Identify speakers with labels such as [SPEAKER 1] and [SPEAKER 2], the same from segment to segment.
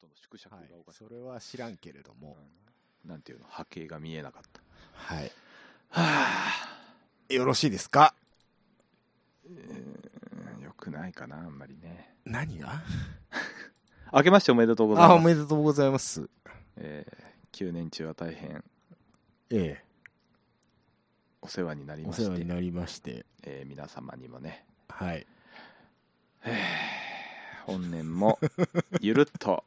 [SPEAKER 1] との縮尺が
[SPEAKER 2] はい。
[SPEAKER 1] おかし、
[SPEAKER 2] それは知らんけれども、
[SPEAKER 1] うんなんていうの波形が見えなかった。
[SPEAKER 2] はい。
[SPEAKER 1] は
[SPEAKER 2] よろしいですか？
[SPEAKER 1] あよくないかなあんまりね。
[SPEAKER 2] 何が？
[SPEAKER 1] 明けましておめでとうござい
[SPEAKER 2] あ、お
[SPEAKER 1] ます
[SPEAKER 2] めでとうございます。
[SPEAKER 1] えー、9年中は大変。
[SPEAKER 2] え
[SPEAKER 1] お世話になり
[SPEAKER 2] え、お
[SPEAKER 1] まして。
[SPEAKER 2] 世話になりまして、
[SPEAKER 1] えー皆様にもね、
[SPEAKER 2] はい。
[SPEAKER 1] え ー本年もゆるっと、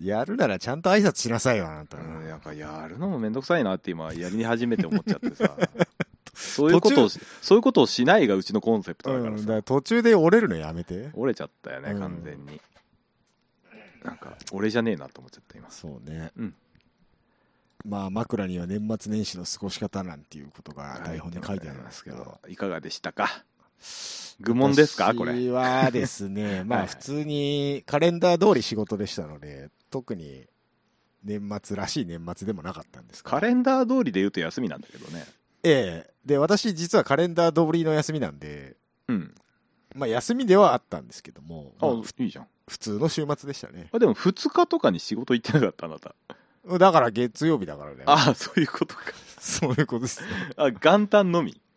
[SPEAKER 2] やるならちゃんと挨拶しなさいよ、あなた。
[SPEAKER 1] うん、なんかやるのもめんどくさいなって今やり始めて思っちゃってさ そういうことを
[SPEAKER 2] 途
[SPEAKER 1] そういうことをしないがうちのコンセプトだからさ、
[SPEAKER 2] から途中で折れるのやめて。
[SPEAKER 1] 折れちゃったよね
[SPEAKER 2] うん
[SPEAKER 1] 完全に、なんか俺じゃねえなと思っちゃった今
[SPEAKER 2] そうね。
[SPEAKER 1] うん
[SPEAKER 2] まあ、枕には年末年始の過ごし方なんていうことが台本に書いてありますけど。
[SPEAKER 1] いかがでしたか？愚問ですか？これ。
[SPEAKER 2] 私はですね、ま
[SPEAKER 1] はい。
[SPEAKER 2] あ普通にカレンダー通り仕事でしたので、特に年末らしい年末でもなかったんです
[SPEAKER 1] カレンダー通りで言うと休みなんだけどね。
[SPEAKER 2] ええ。で、私実はカレンダー通りの休みなんで、
[SPEAKER 1] うん。
[SPEAKER 2] まあ休みではあったんですけども、
[SPEAKER 1] あ、
[SPEAKER 2] まあふ
[SPEAKER 1] いいじゃん。
[SPEAKER 2] 普通の週末でしたね。
[SPEAKER 1] あでも2日とかに仕事行ってなかったあなた
[SPEAKER 2] だから月曜日だからね。
[SPEAKER 1] ああそういうことか。
[SPEAKER 2] そういうことですね。
[SPEAKER 1] あ元旦のみ？
[SPEAKER 2] あ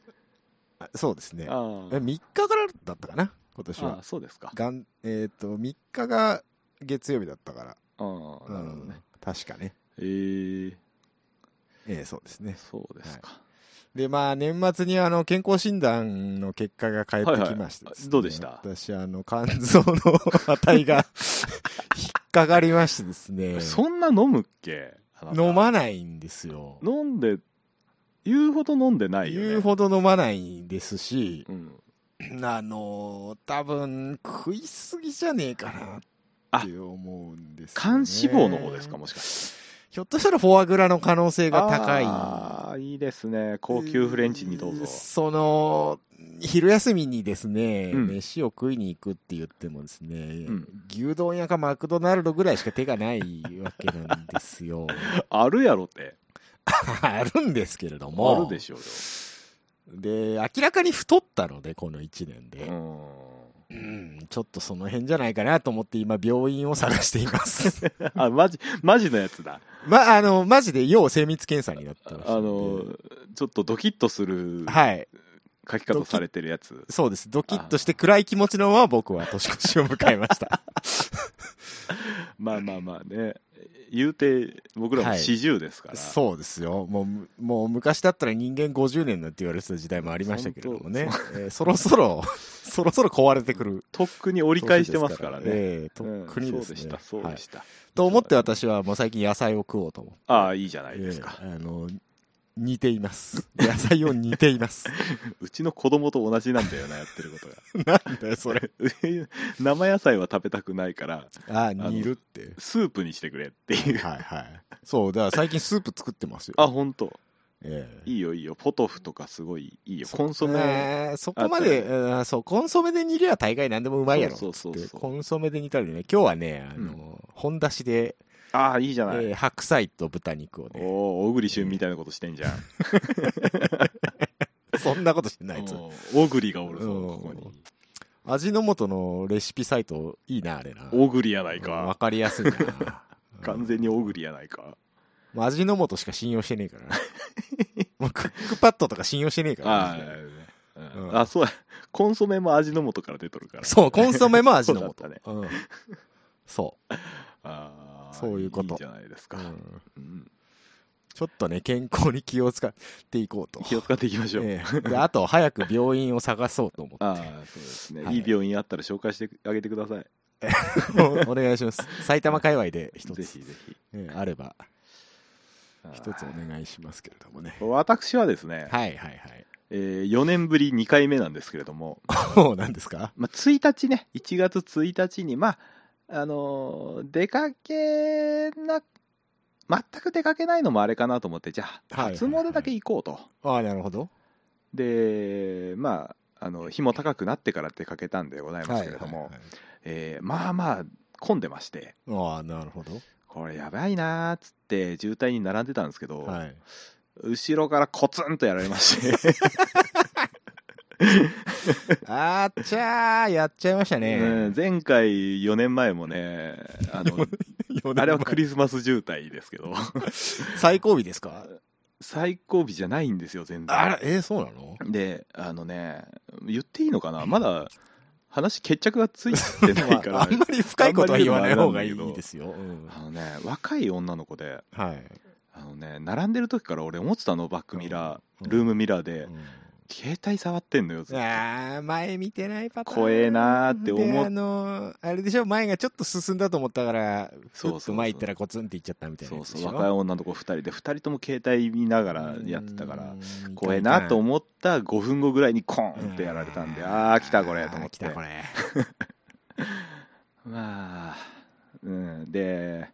[SPEAKER 2] そうですね。
[SPEAKER 1] あ
[SPEAKER 2] え3日からだったかな？今年
[SPEAKER 1] あ
[SPEAKER 2] は。
[SPEAKER 1] そうですか
[SPEAKER 2] がんえっ、と、3日が月曜日だったから。
[SPEAKER 1] ああなるほどね
[SPEAKER 2] うん確かね。
[SPEAKER 1] えー、
[SPEAKER 2] ええそうですね。
[SPEAKER 1] そうですか、
[SPEAKER 2] で、まあ、年末にあの、健康診断の結果が返ってきましてね
[SPEAKER 1] はいはいどうでした？
[SPEAKER 2] 私、あの、肝臓の 値が引っかかりましてですね。
[SPEAKER 1] そんな飲むっけ？
[SPEAKER 2] 飲まないんですよ。
[SPEAKER 1] 飲んで言うほど飲んでないよね。
[SPEAKER 2] 言うほど飲まないですし、
[SPEAKER 1] うん、
[SPEAKER 2] あの、多分、食いすぎじゃねえかなって思うんですよ、ね。
[SPEAKER 1] 肝脂肪の方ですかもしかして。
[SPEAKER 2] ひょっとしたらフォアグラの可能性が高い。
[SPEAKER 1] ああいいですね。高級フレンチにどうぞ。
[SPEAKER 2] その、昼休みにですね、
[SPEAKER 1] うん。
[SPEAKER 2] 飯を食いに行くって言ってもですね、
[SPEAKER 1] ん。
[SPEAKER 2] 牛丼屋かマクドナルドぐらいしか手がないわけなんですよ。
[SPEAKER 1] あるやろって
[SPEAKER 2] あるんですけれども。
[SPEAKER 1] あるでしょうよ
[SPEAKER 2] で、明らかに太ったので、この1年で。
[SPEAKER 1] うん
[SPEAKER 2] うん、ちょっとその辺じゃないかなと思って今病院を探しています。
[SPEAKER 1] あマジマジのやつだ
[SPEAKER 2] ま、あの、マジで要精密検査になってました
[SPEAKER 1] あのちょっとドキッとする
[SPEAKER 2] はい。
[SPEAKER 1] 書き方されてるやつ
[SPEAKER 2] そうです。ドキッとして暗い気持ちのまま僕は年越しを迎えました。
[SPEAKER 1] まあまあまあね言うて僕らも
[SPEAKER 2] はい
[SPEAKER 1] 四十ですから、
[SPEAKER 2] そうですよ。もうむ、もう昔だったら人間50年なんて言われてた時代もありましたけれどもね。えーそろそろ、そろそろ壊れてくる。
[SPEAKER 1] とっくに折り返してますからね、
[SPEAKER 2] ええと
[SPEAKER 1] うん
[SPEAKER 2] っくにですね。
[SPEAKER 1] そうでしたそうでした、
[SPEAKER 2] はいと思って私はもう最近野菜を食おうと思って。
[SPEAKER 1] ああいいじゃないですか、
[SPEAKER 2] ええあの、似ています。野菜を似ています。
[SPEAKER 1] うちの子供と同じなんだよなやってることが
[SPEAKER 2] なんだよ、それ。
[SPEAKER 1] 生野菜は食べたくないから
[SPEAKER 2] あ、
[SPEAKER 1] の
[SPEAKER 2] 煮るって。
[SPEAKER 1] スープにしてくれっていう
[SPEAKER 2] はいはい。そう、だから最近スープ作ってますよ。
[SPEAKER 1] あ本当
[SPEAKER 2] ええ
[SPEAKER 1] いいよいいよポトフとかすごいいいよコンソメ、
[SPEAKER 2] えーそこまで、うんそう、コンソメで煮りゃ大概何でもうまいやろ。
[SPEAKER 1] そうそうそう
[SPEAKER 2] コンソメで煮たりね、今日はね、あの、本だしで、
[SPEAKER 1] ああいいじゃない、
[SPEAKER 2] えー白菜と豚肉を
[SPEAKER 1] お
[SPEAKER 2] ね、
[SPEAKER 1] お小栗旬みたいなことしてんじゃん。
[SPEAKER 2] そんなことしてないやつ。
[SPEAKER 1] お小栗がおるぞ
[SPEAKER 2] うん。
[SPEAKER 1] ここに。
[SPEAKER 2] 味の素のレシピサイト、いいな、あれな。
[SPEAKER 1] 小栗やない
[SPEAKER 2] うんわ
[SPEAKER 1] か
[SPEAKER 2] かりやすいな。
[SPEAKER 1] 完全に小栗やないか。
[SPEAKER 2] もう味の素しか信用してねえから。な。もうクックパッドとか信用してねえから。
[SPEAKER 1] あ
[SPEAKER 2] な。
[SPEAKER 1] あ、
[SPEAKER 2] うん。
[SPEAKER 1] あそうや。コンソメも味の素から出とるから
[SPEAKER 2] そう、コンソメも味の素。
[SPEAKER 1] そうだったね。
[SPEAKER 2] うん。そう。
[SPEAKER 1] ああ
[SPEAKER 2] そういうこと。
[SPEAKER 1] いいじゃないですか、
[SPEAKER 2] うん。
[SPEAKER 1] うん。
[SPEAKER 2] ちょっとね、健康に気を使っていこうと。
[SPEAKER 1] 気を使っていきましょう、
[SPEAKER 2] ええ。で、あと、早く病院を探そうと思って。
[SPEAKER 1] ああそうですね、
[SPEAKER 2] はい。
[SPEAKER 1] い、い病院あったら紹介してあげてください。
[SPEAKER 2] お お願いします。埼玉界隈で一つ、
[SPEAKER 1] ぜひぜひ。
[SPEAKER 2] ええあれば、一つお願いしますけれどもね。
[SPEAKER 1] 私はですね、
[SPEAKER 2] はいはいはい。
[SPEAKER 1] えー4年ぶり2回目なんですけれども、
[SPEAKER 2] そうなんですか？
[SPEAKER 1] まあ、1日ね1月1日にまああのー出かけな全く出かけないのもあれかなと思ってじゃあ初詣だけ行こうと、
[SPEAKER 2] ああ、なるほど。
[SPEAKER 1] でまああの日も高くなってから出かけたんでございますけれども、まあまあ混んでまして
[SPEAKER 2] はいああ、なるほど。
[SPEAKER 1] これやばいなーっつって渋滞に並んでたんですけど、
[SPEAKER 2] はい。
[SPEAKER 1] 後ろからコツンとやられまして
[SPEAKER 2] あっちゃー、やっちゃいました
[SPEAKER 1] うん
[SPEAKER 2] ね。
[SPEAKER 1] 前回4年前もね、あの、あれはクリスマス渋滞ですけど、
[SPEAKER 2] 最後尾ですか？
[SPEAKER 1] 最後尾じゃないんですよ、全然。
[SPEAKER 2] あら、えー、そうなの？
[SPEAKER 1] で、あのね、言っていいのかな？まだ話決着がついてないから、
[SPEAKER 2] まあ、あんまり深いことは言わない方がいいですよ。うん。
[SPEAKER 1] あのね、若い女の子で、
[SPEAKER 2] はい。
[SPEAKER 1] あのね、並んでる時から俺思ってたの、バックミラー、
[SPEAKER 2] うん。
[SPEAKER 1] ルームミラーで、
[SPEAKER 2] うん
[SPEAKER 1] 携帯触ってんのよ、ずっと。
[SPEAKER 2] あー前見てないパターン。
[SPEAKER 1] 怖えなーって思っ
[SPEAKER 2] であのあれでしょ前がちょっと進んだと思ったから
[SPEAKER 1] そうそう
[SPEAKER 2] 前行ったらコツンっていっちゃったみたいな
[SPEAKER 1] そうそう、若い女の子2人で、2人とも携帯見ながらやってたから、
[SPEAKER 2] うん
[SPEAKER 1] 怖えなと思った5分後ぐらいにコーンってやられたんで、あー、来たこれと思って。
[SPEAKER 2] あー来たこ。れ。
[SPEAKER 1] まあ、うん、で、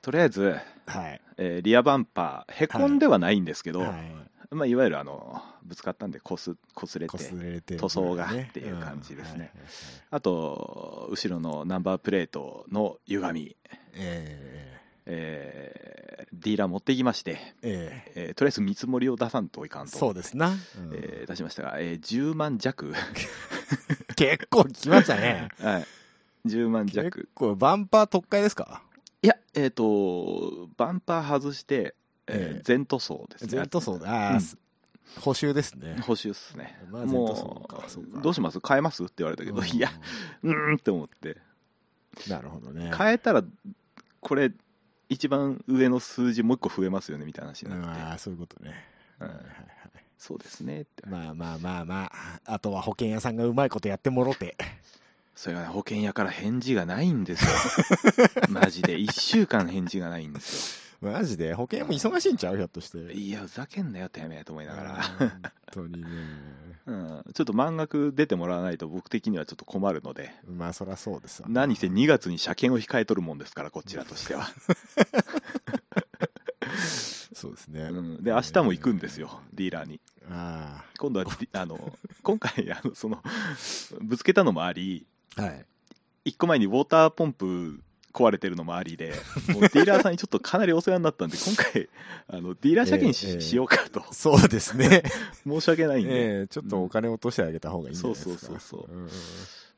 [SPEAKER 1] とりあえず、
[SPEAKER 2] はい。
[SPEAKER 1] えーリアバンパー、へこんではないんですけど、
[SPEAKER 2] はい
[SPEAKER 1] まあ、いわゆるあのぶつかったんでこすこすれ
[SPEAKER 2] こ
[SPEAKER 1] て、塗装が
[SPEAKER 2] ね
[SPEAKER 1] っていう感じですね。あと、後ろのナンバープレートの歪み、
[SPEAKER 2] え
[SPEAKER 1] え。ーディーラー持ってきまして、
[SPEAKER 2] ええ。
[SPEAKER 1] えーとりあえず見積もりを出さんといかん
[SPEAKER 2] え
[SPEAKER 1] と。
[SPEAKER 2] そうですな、うん。
[SPEAKER 1] えー出しましたが、えー10万弱、
[SPEAKER 2] 結構来ましたね。
[SPEAKER 1] はい、10万
[SPEAKER 2] 結
[SPEAKER 1] 弱、
[SPEAKER 2] 構バンパー特会ですか？
[SPEAKER 1] いや、えっ、と、バンパー外して、え
[SPEAKER 2] ええ。
[SPEAKER 1] ー全塗装ですね。
[SPEAKER 2] 全塗装だ。あー、
[SPEAKER 1] うん。
[SPEAKER 2] 補修ですね。
[SPEAKER 1] 補修っすね。
[SPEAKER 2] まあ
[SPEAKER 1] も
[SPEAKER 2] う
[SPEAKER 1] どうします？変えます？って言われたけど、
[SPEAKER 2] うん。
[SPEAKER 1] いや、うーんって思って、
[SPEAKER 2] なるほどね。
[SPEAKER 1] 変えたら、これ、一番上の数字もう一個増えますよねみたいな話に
[SPEAKER 2] うん
[SPEAKER 1] なって、
[SPEAKER 2] ああそういうことね、
[SPEAKER 1] うん。
[SPEAKER 2] はいはいはい。
[SPEAKER 1] そうですねって。
[SPEAKER 2] まあまあまあまああとは保険屋さんがうまいことやってもろて。
[SPEAKER 1] それがね、保険屋から返事がないんですよ。マジで。1週間返事がないんです
[SPEAKER 2] マジで？保険屋も忙しいんちゃう？ひょっとして。
[SPEAKER 1] よ。いや、ふざけんなよ、てめえと思いながら。
[SPEAKER 2] 本当にね。
[SPEAKER 1] うん、ちょっと満額出てもらわないと僕的にはちょっと困るので、
[SPEAKER 2] まあそりゃそうですわ。
[SPEAKER 1] 何せ2月に車検を控えとるもんですから、こちらとしては。
[SPEAKER 2] そうですね、
[SPEAKER 1] うん、で、明日も行くんですよ、ディーラーに。
[SPEAKER 2] あ
[SPEAKER 1] 今度はあの、今回、あの、その、ぶつけたのもあり、
[SPEAKER 2] あはい。
[SPEAKER 1] 1個前にウォーターポンプ壊れてるのもありで、もうディーラーさんにちょっとかなりお世話になったんで、今回、あの、ディーラー車検し,、
[SPEAKER 2] ええ
[SPEAKER 1] しようかと。
[SPEAKER 2] そうですね。
[SPEAKER 1] 申し訳ないんで。
[SPEAKER 2] ええちょっとお金落としてあげた方がいいんじゃないですか。
[SPEAKER 1] そうそうそうそう。ん
[SPEAKER 2] ん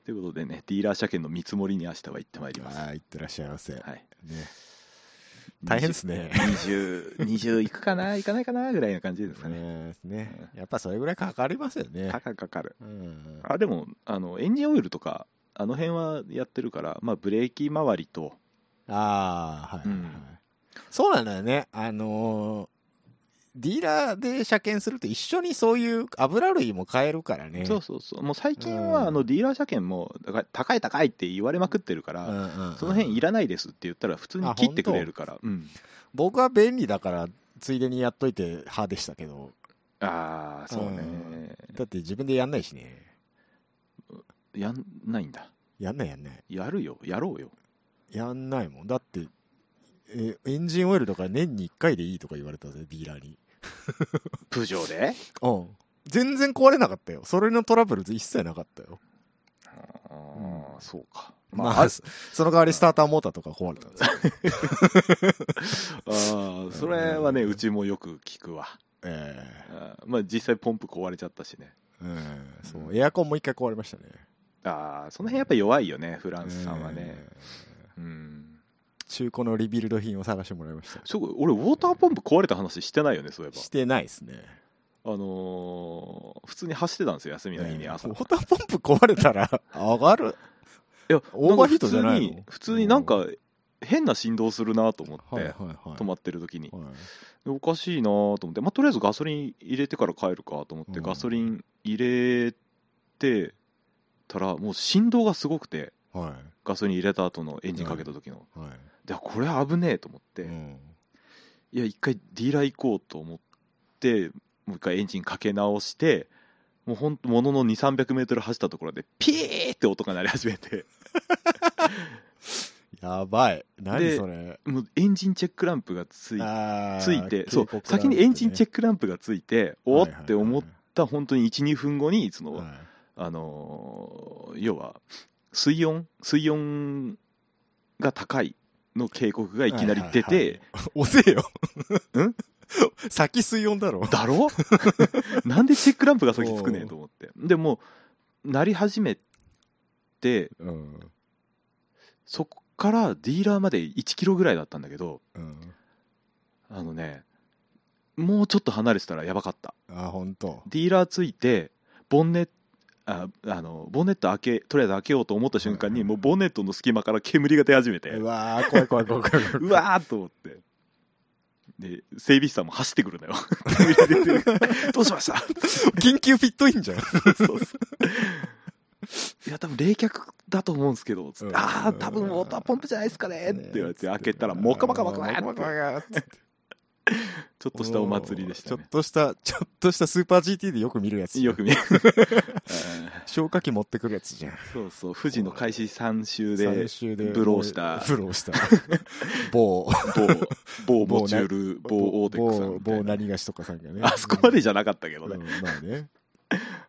[SPEAKER 1] ということでね、ディーラー車検の見積もりに明日は行ってまいります。
[SPEAKER 2] ああいってらっしゃいませ、
[SPEAKER 1] はい。
[SPEAKER 2] ね。大変ですね。
[SPEAKER 1] 20、20行くかな行かないかなぐらいな感じですかね。
[SPEAKER 2] ねね。やっぱそれぐらいかかりますよね。
[SPEAKER 1] かかるかかる。
[SPEAKER 2] うん。
[SPEAKER 1] あ、でも、あの、エンジンオイルとか、あの辺はやってるから、まあ、ブレーキ周りと、
[SPEAKER 2] ああ、はいはいはい、
[SPEAKER 1] うん
[SPEAKER 2] そうなんだよね。あのーディーラーで車検すると一緒にそういう油類も買えるからね。
[SPEAKER 1] そうそうそう。もう最近
[SPEAKER 2] うん
[SPEAKER 1] は、あの、ディーラー車検も、高い高いって言われまくってるから、
[SPEAKER 2] うんうんうん
[SPEAKER 1] その辺いらないですって言ったら、普通に切ってくれるから。うん。
[SPEAKER 2] 僕は便利だから、ついでにやっといて派でしたけど、
[SPEAKER 1] ああ、そうね。
[SPEAKER 2] だって自分でやんないしね。
[SPEAKER 1] やんないんだ。
[SPEAKER 2] やんないやんない。
[SPEAKER 1] やるよ。やろうよ。
[SPEAKER 2] やんないもん。だって、えエンジンオイルとか年に1回でいいとか言われたぜ、ディーラーに。
[SPEAKER 1] プジョーで？
[SPEAKER 2] うん。全然壊れなかったよ。それのトラブル一切なかったよ。
[SPEAKER 1] ああ、そうか。
[SPEAKER 2] ま
[SPEAKER 1] まあ、
[SPEAKER 2] あ、そ その代わりスターターモーターとか壊れたんですよ。
[SPEAKER 1] ああ、それはね、うちもよく聞くわ。
[SPEAKER 2] え
[SPEAKER 1] あーまあ、実際ポンプ壊れちゃったしね。
[SPEAKER 2] えうんそう、エアコンも一回壊れましたね。
[SPEAKER 1] ああ、その辺やっぱ弱いよね、フランスさんはね。
[SPEAKER 2] ええ
[SPEAKER 1] うん。
[SPEAKER 2] 中古のリビルド品を探してもらいました。
[SPEAKER 1] そう俺、ウォーターポンプ壊れた話してないよね、そういえ
[SPEAKER 2] してないですね。
[SPEAKER 1] ば。あのー普通に走ってたんですよ、休みの日に朝。
[SPEAKER 2] ウォーターポンプ壊れたら上がる？
[SPEAKER 1] いや、
[SPEAKER 2] オーバーヒートじゃないの？
[SPEAKER 1] んか普通に、普通になんか変な振動するなと思って、
[SPEAKER 2] はいはいはい。
[SPEAKER 1] 止まってる時に。
[SPEAKER 2] はい
[SPEAKER 1] でおかしいなと思って、まあ、とりあえずガソリン入れてから帰るかと思って、
[SPEAKER 2] うん
[SPEAKER 1] ガソリン入れてたら、もう振動がすごくて、
[SPEAKER 2] は
[SPEAKER 1] ガソリン入れた後のエンジンかけた時の。
[SPEAKER 2] い。はい。
[SPEAKER 1] で、これ危ねえと思って、
[SPEAKER 2] うん
[SPEAKER 1] いや、一回ディーラー行こうと思って、もう一回エンジンかけ直して、もうほんと、ものの2、300メートル走ったところで、ピーって音が鳴り始めて、
[SPEAKER 2] やばい。何
[SPEAKER 1] で
[SPEAKER 2] それ。
[SPEAKER 1] もうエンジンチェックランプがついついて、そう先にエンジンチェ
[SPEAKER 2] ッ
[SPEAKER 1] ックランプがついて、おっって思った本当に1、2分後に、その、
[SPEAKER 2] はい
[SPEAKER 1] あのー要は、水温水温が高いの警告がいきなり出
[SPEAKER 2] はいはい
[SPEAKER 1] て、
[SPEAKER 2] 押せよ。
[SPEAKER 1] ん？
[SPEAKER 2] 先水温だろ。
[SPEAKER 1] だろ？なんでチェックランプが先つくねんと思ってでもなり始めて
[SPEAKER 2] うん。
[SPEAKER 1] そっからディーラーまで1キロぐらいだったんだけど
[SPEAKER 2] うん。
[SPEAKER 1] あのねもうちょっと離れてたらやばかった
[SPEAKER 2] あ、ほんと。
[SPEAKER 1] ディーラーついてボンネットああのボンネット開けとりあえず開けようと思った瞬間に、
[SPEAKER 2] うん
[SPEAKER 1] もうボンネットの隙間から煙が出始めて、
[SPEAKER 2] うわー、怖い怖い怖い怖い怖い。
[SPEAKER 1] うわーっと思って。で整備士さんも走ってくるのよ。煙出てる。どうしました？
[SPEAKER 2] 緊急フィットインじゃん。
[SPEAKER 1] そうそう。いや多分冷却だと思うんですけどつって
[SPEAKER 2] うん。
[SPEAKER 1] ああ多分ウォーターポンプじゃないですかねって言われて開けたらモカモカモカモカ
[SPEAKER 2] モカモカって
[SPEAKER 1] ちょっとしたお祭りでした
[SPEAKER 2] ちょ
[SPEAKER 1] ね
[SPEAKER 2] っとした、ちょっとしたスーパー GT でよく見るやつ。
[SPEAKER 1] よく見る
[SPEAKER 2] 消火器持ってくるやつじゃん。
[SPEAKER 1] そうそう富士の開始3周
[SPEAKER 2] 三
[SPEAKER 1] で
[SPEAKER 2] 周で。
[SPEAKER 1] ブローした
[SPEAKER 2] ブローした。某、
[SPEAKER 1] 某某モチュール某オーテックさん
[SPEAKER 2] 某何がしとかさんがね。
[SPEAKER 1] あそこまでじゃなかったけどね、
[SPEAKER 2] うんまあね。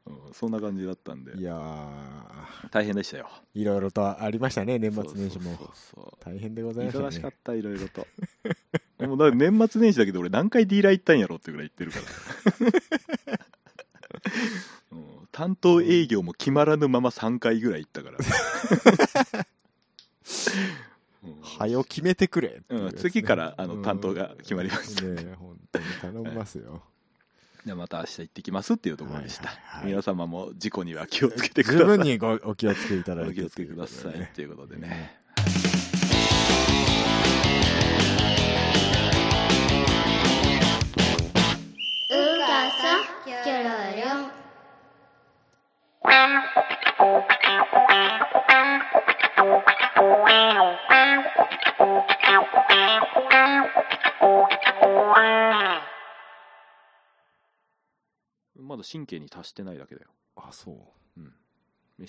[SPEAKER 1] うんそんな感じだったんで。
[SPEAKER 2] いやー、
[SPEAKER 1] 大変でしたよ。
[SPEAKER 2] いろいろとありましたね、年末年始も。
[SPEAKER 1] そうそう
[SPEAKER 2] 大変でございましたね。
[SPEAKER 1] 忙しかったいろいろと。もうだ年末年始だけど俺何回ディーラー行ったんやろってぐらい行ってるから。うん担当営業も決まらぬまま3回ぐらい行ったから、うん。
[SPEAKER 2] はよ決めてくれっていう
[SPEAKER 1] うん次からあの
[SPEAKER 2] うん。
[SPEAKER 1] 担当が決まりました、
[SPEAKER 2] ねえ本当に頼みますよ。
[SPEAKER 1] でまた明日行ってきますっていうところでした、
[SPEAKER 2] はいはいはい。
[SPEAKER 1] 皆様も事故には気をつけてく
[SPEAKER 2] 十
[SPEAKER 1] ださい。
[SPEAKER 2] 分にごお気をつけいただいて。
[SPEAKER 1] お気をつけください。ということでね。
[SPEAKER 3] うかさキョロリョン
[SPEAKER 1] まだ神経に達してないだけだよ
[SPEAKER 2] あ、そう。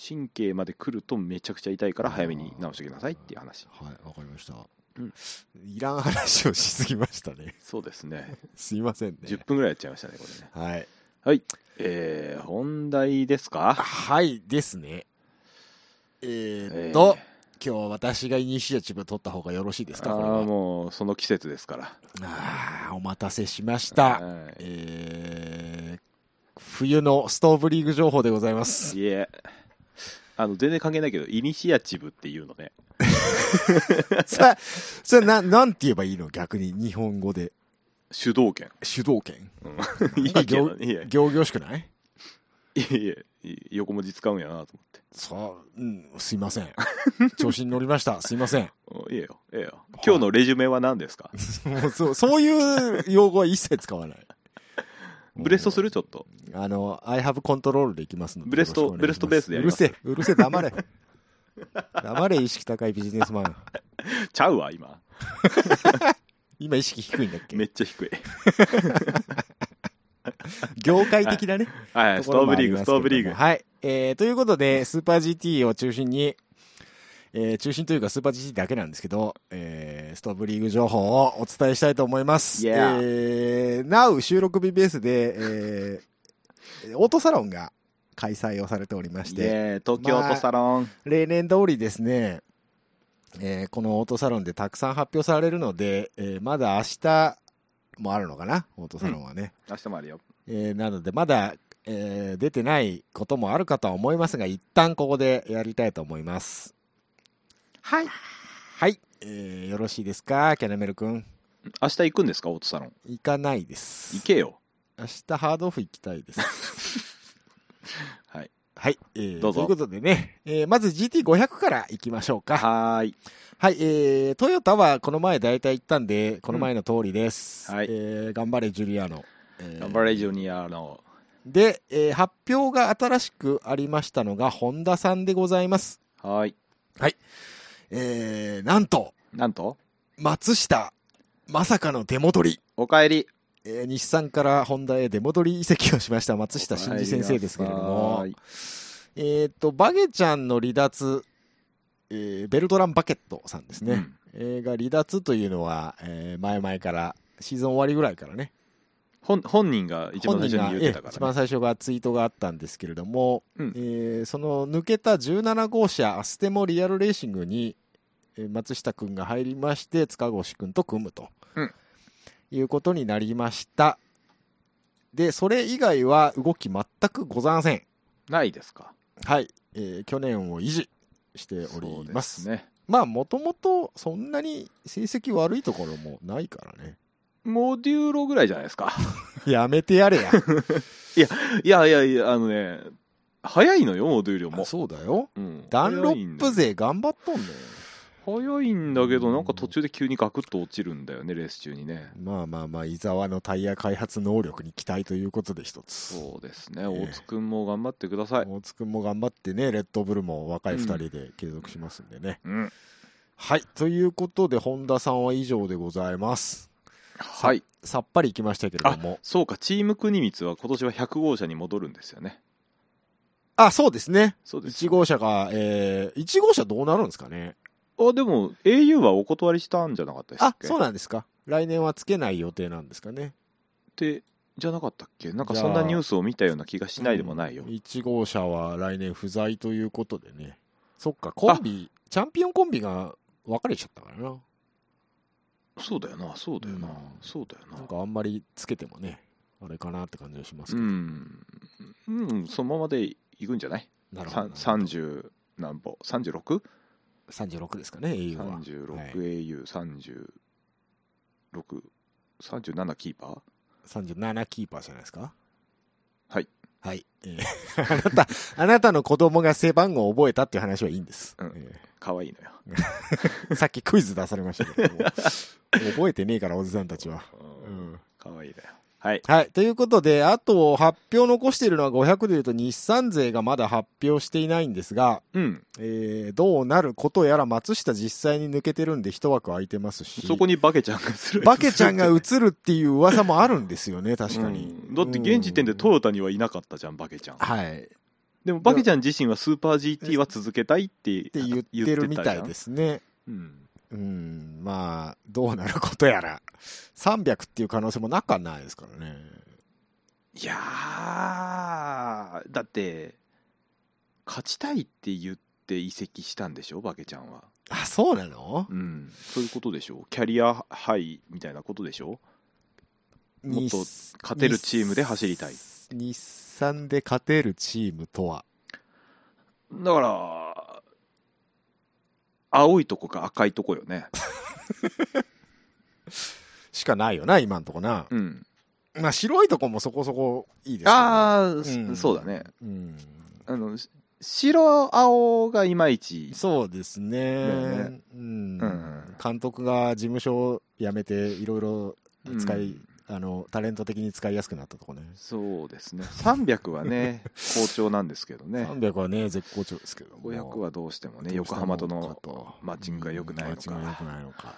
[SPEAKER 1] 神経まで来るとめちゃくちゃ痛いから早めに治してくださいっていう話
[SPEAKER 2] はい、わかりました。
[SPEAKER 1] うん
[SPEAKER 2] いらん話をしすぎましたね。
[SPEAKER 1] そうですね
[SPEAKER 2] すいませんね。
[SPEAKER 1] 10分ぐらいやっちゃいましたねこれね
[SPEAKER 2] はい。
[SPEAKER 1] はいえー、本題ですか？
[SPEAKER 2] はい、ですね。えー、
[SPEAKER 1] えー
[SPEAKER 2] っと、今日私がイニシアチブ取った方がよろしいですか？これ
[SPEAKER 1] ああ
[SPEAKER 2] は。
[SPEAKER 1] もうその季節ですから
[SPEAKER 2] あーお待たせしました。
[SPEAKER 1] は
[SPEAKER 2] えー、冬のストーブリーグ情報でございます。
[SPEAKER 1] いいえあの全然関係ないけどイニシアチブっていうのね
[SPEAKER 2] さあ、それな、なんて言えばいいの？逆に日本語で。
[SPEAKER 1] 主導権、
[SPEAKER 2] 主導権？
[SPEAKER 1] うん、いいけどいやい
[SPEAKER 2] 行々しくない？
[SPEAKER 1] やいや横文字使うんやなと思って
[SPEAKER 2] そう、うん、すいません。調子に乗りました。すいません。
[SPEAKER 1] おいいよいいよ今日のレジュメは何ですか？
[SPEAKER 2] そうそういう用語は一切使わない。
[SPEAKER 1] ブレストする？ちょっと
[SPEAKER 2] あの、I have control でいきますので。
[SPEAKER 1] ブレストブレストベースでや
[SPEAKER 2] うるせえ、うるせえ、黙れ。黙れ、意識高いビジネスマン。
[SPEAKER 1] ちゃうわ今
[SPEAKER 2] 今意識低いんだっけ？
[SPEAKER 1] めっちゃ低い
[SPEAKER 2] 業界的なね。
[SPEAKER 1] はいストーブリーグストーブリーグ
[SPEAKER 2] はい。えー、ということで、スーパー GT を中心に、えー中心というかスーパー GT だけなんですけど、えーストーブリーグ情報をお伝えしたいと思います。
[SPEAKER 1] Yeah
[SPEAKER 2] えー、Now 収録日ベースで、えー、オートサロンが開催をされておりまし
[SPEAKER 1] イ
[SPEAKER 2] て、
[SPEAKER 1] エーイ東京オートサロン、
[SPEAKER 2] 例年通りですね、えーこのオートサロンでたくさん発表されるので、えーまだ明日もあるのかな、オートサロンはね。
[SPEAKER 1] 明日もあるよ
[SPEAKER 2] えーなので、まだ、えー出てないこともあるかとは思いますが、一旦ここでやりたいと思います。
[SPEAKER 1] はい
[SPEAKER 2] はい。えーよろしいですか、キャラメル君。
[SPEAKER 1] 明日行くんですか？オートサロン
[SPEAKER 2] 行かないです。
[SPEAKER 1] 行けよ
[SPEAKER 2] 明日ハードオフ行きたいです。
[SPEAKER 1] はい
[SPEAKER 2] はい。えー
[SPEAKER 1] どうぞ
[SPEAKER 2] ということでね、えーまず GT500 から行きましょうか。
[SPEAKER 1] はーい
[SPEAKER 2] はい、えー、トヨタはこの前大体行ったんで、この前の通りです。
[SPEAKER 1] はい
[SPEAKER 2] えー頑張れ、ジュリアーノ。えー
[SPEAKER 1] 頑張れジュニアの
[SPEAKER 2] で、えー発表が新しくありましたのが、ホンダさんでございます。
[SPEAKER 1] はーい
[SPEAKER 2] えー、なんと、
[SPEAKER 1] なんと？
[SPEAKER 2] 松下、まさかの出戻り。
[SPEAKER 1] おかえり。
[SPEAKER 2] えー日産からホンダへ出戻り移籍をしました松下真二先生ですけれども。
[SPEAKER 1] え
[SPEAKER 2] っ、と、バゲちゃんの離脱、えーベルトラン・バケットさんですね。
[SPEAKER 1] うん。
[SPEAKER 2] えーが離脱というのは、えー前々から、シーズン終わりぐらいからね、
[SPEAKER 1] 本本人が一番最初に言ってた
[SPEAKER 2] ええ
[SPEAKER 1] から、ね、
[SPEAKER 2] 一番最初がツイートがあったんですけれども、
[SPEAKER 1] うん
[SPEAKER 2] えーその抜けた17号車アステモリアルレーシングに、えー松下君が入りまして塚越君と組むと、
[SPEAKER 1] うん
[SPEAKER 2] いうことになりました。で、それ以外は動き全くございません。
[SPEAKER 1] ないですか？
[SPEAKER 2] はい。えー去年を維持しております
[SPEAKER 1] ね
[SPEAKER 2] まあ、もともとそんなに成績悪いところもないからね。
[SPEAKER 1] モデューロぐらいじゃないですか
[SPEAKER 2] やめてやれや。
[SPEAKER 1] いやいやいやあのね早いのよモデューロも、
[SPEAKER 2] そうだよ。
[SPEAKER 1] うん
[SPEAKER 2] ダンロップ勢頑張っとんね
[SPEAKER 1] 早いんだけどなんか途中で急にガクッと落ちるんだよねレース中にね
[SPEAKER 2] まあまあまあ、伊沢のタイヤ開発能力に期待ということで一つ。
[SPEAKER 1] そうですね
[SPEAKER 2] ええ
[SPEAKER 1] 大津くんも頑張ってください、
[SPEAKER 2] 大津くんも頑張ってね、レッドブルも若い二人で継続しますんでね。
[SPEAKER 1] うん、
[SPEAKER 2] はい。ということで、本田さんは以上でございます。
[SPEAKER 1] はい
[SPEAKER 2] さっぱりいきましたけれども。
[SPEAKER 1] そうかチーム国光は今年は100号車に戻るんですよね
[SPEAKER 2] あ、そうですね。
[SPEAKER 1] そうです
[SPEAKER 2] 1号車が、えー、1号車どうなるんですかね。
[SPEAKER 1] あでも au はお断りしたんじゃなかったでした
[SPEAKER 2] あそうなんですか。来年はつけない予定なんですかね。
[SPEAKER 1] でじゃなかったっけ？なんかそんなニュースを見たような気がしないでもないよ、
[SPEAKER 2] 1号車は来年不在ということでね。そっか、コンビ、チャンピオンコンビが別れちゃったからな。
[SPEAKER 1] そうだよなそうだよな、
[SPEAKER 2] うん
[SPEAKER 1] そうだよな
[SPEAKER 2] なんかあんまりつけてもね、あれかなって感じがします
[SPEAKER 1] う
[SPEAKER 2] けど。
[SPEAKER 1] ん、うん、そのままでいくんじゃない？
[SPEAKER 2] なるほど。
[SPEAKER 1] さん30何歩 36?36
[SPEAKER 2] 36ですかね、au は。
[SPEAKER 1] au36 37キーパー
[SPEAKER 2] ？37キーパーじゃないですか？
[SPEAKER 1] はい。
[SPEAKER 2] はい。えー あなた、あなたの子供が背番号を覚えたっていう話はいいんです。
[SPEAKER 1] うん
[SPEAKER 2] え
[SPEAKER 1] かわいいのよ、
[SPEAKER 2] ーさっきクイズ出されましたけども。覚えてねえから、おじさんたちは。
[SPEAKER 1] う
[SPEAKER 2] うん。ん。
[SPEAKER 1] かわいいのよ。はい。
[SPEAKER 2] はい。ということで、あと発表残しているのは500でいうと日産勢がまだ発表していないんですが、
[SPEAKER 1] うん。
[SPEAKER 2] えーどうなることやら松下実際に抜けてるんで一枠空いてますし、
[SPEAKER 1] そこにバケちゃんがする。
[SPEAKER 2] バケちゃんが映るっていう噂もあるんですよね、確かに。
[SPEAKER 1] うん。だって現時点でトヨタにはいなかったじゃんバケちゃん。
[SPEAKER 2] はい。
[SPEAKER 1] でもバケちゃん自身はスーパー GT は続けたいって
[SPEAKER 2] って言ってるみたいですすね。
[SPEAKER 1] うん。
[SPEAKER 2] うん、まあ、どうなることやら。300っていう可能性もなくはないですからね。
[SPEAKER 1] いやーだって勝ちたいって言って移籍したんでしょ？バケちゃんは。
[SPEAKER 2] あ、そうなの？
[SPEAKER 1] うん。そういうことでしょ？キャリアハイみたいなことでしょ？もっと
[SPEAKER 2] 日
[SPEAKER 1] 勝てるチームで走りたい。
[SPEAKER 2] 日産で勝てるチームとは。
[SPEAKER 1] だから青いとこか赤いとこよね
[SPEAKER 2] しかないよな、今んとこな。
[SPEAKER 1] うん
[SPEAKER 2] まあ、白いとこもそこそこいいですけど。
[SPEAKER 1] ああ、
[SPEAKER 2] ん
[SPEAKER 1] そうだね。
[SPEAKER 2] うん。
[SPEAKER 1] あのし白青がいまいち
[SPEAKER 2] そうですね。うん
[SPEAKER 1] うん
[SPEAKER 2] 監督が事務所を辞めて、いろいろ使い、
[SPEAKER 1] うん
[SPEAKER 2] あの、タレント的に使いやすくなったとこね。
[SPEAKER 1] そうですね300はね 好調なんですけどね
[SPEAKER 2] 300はね、絶好調ですけども。
[SPEAKER 1] 500はどうしてもね横浜と
[SPEAKER 2] もん
[SPEAKER 1] のマッチングが良くないのか
[SPEAKER 2] マッチングが良くないのか。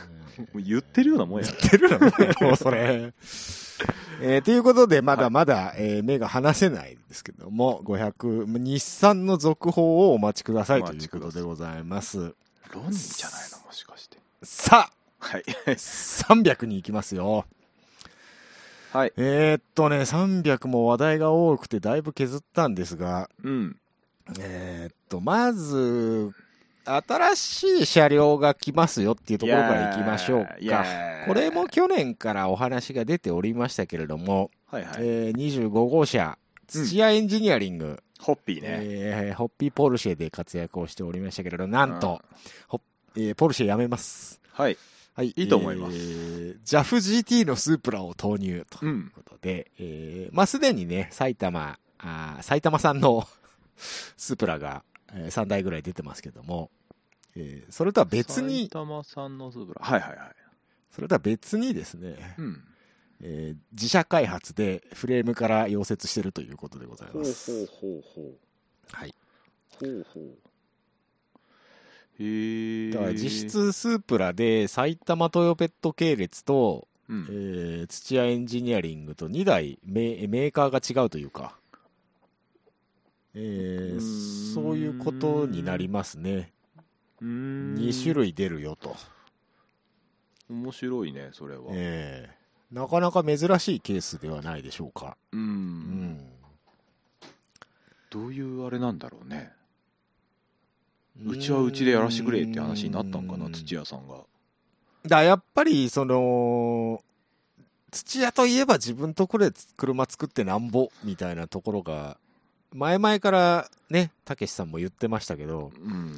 [SPEAKER 1] もう言ってるようなもんや
[SPEAKER 2] 言ってるのね、も うそれ。えーということで、まだまだ、えー目が離せないんですけども、500、日産の続報をお待ちください
[SPEAKER 1] お
[SPEAKER 2] ということでございます。
[SPEAKER 1] ロニーじゃないの？もしかして
[SPEAKER 2] さあ、
[SPEAKER 1] はい
[SPEAKER 2] 300に行きますよ。
[SPEAKER 1] はい。
[SPEAKER 2] えーっとね、300も話題が多くてだいぶ削ったんですが、
[SPEAKER 1] うん。
[SPEAKER 2] えーっと、まず、新しい車両が来ますよっていうところから行きましょうか。
[SPEAKER 1] ー
[SPEAKER 2] これも去年からお話が出ておりましたけれども、
[SPEAKER 1] はいはい、
[SPEAKER 2] えー25号車、土屋エンジニアリング、
[SPEAKER 1] ホッピーね、
[SPEAKER 2] えーホッピーポルシェで活躍をしておりましたけれど、なんと、えーポルシェやめます。
[SPEAKER 1] はい
[SPEAKER 2] はい。
[SPEAKER 1] いいと思います
[SPEAKER 2] えー、JAFGT のスープラを投入と
[SPEAKER 1] う
[SPEAKER 2] いうんことで、えーまあ、すでにね、埼玉、あー埼玉産の スープラが、え3台ぐらい出てますけども、えーそれとは別
[SPEAKER 1] 埼
[SPEAKER 2] に、
[SPEAKER 1] 玉産のスープラはいはいはい
[SPEAKER 2] それとは別にですね、
[SPEAKER 1] うん
[SPEAKER 2] えー自社開発でフレームから溶接してるということでござい
[SPEAKER 1] ほう
[SPEAKER 2] ます。
[SPEAKER 1] ほうほうほう
[SPEAKER 2] はい。
[SPEAKER 1] ほうほう
[SPEAKER 2] だから実質スープラで埼玉トヨペット系列と、
[SPEAKER 1] うん
[SPEAKER 2] えー土屋エンジニアリングと2台メメーカーが違うというか、えーそういうことになりますね。
[SPEAKER 1] うーん
[SPEAKER 2] 2種類出るよと。
[SPEAKER 1] 面白いねそれは、
[SPEAKER 2] えーなかなか珍しいケースではないでしょうか。
[SPEAKER 1] うん
[SPEAKER 2] うん。
[SPEAKER 1] どういうあれなんだろうねうちはうちでやらしてくれって話になったんかな土屋さんが。
[SPEAKER 2] だやっぱり、その、土屋といえば自分とこで車作ってなんぼみたいなところが、前々からね、たけしさんも言ってましたけど、
[SPEAKER 1] うん。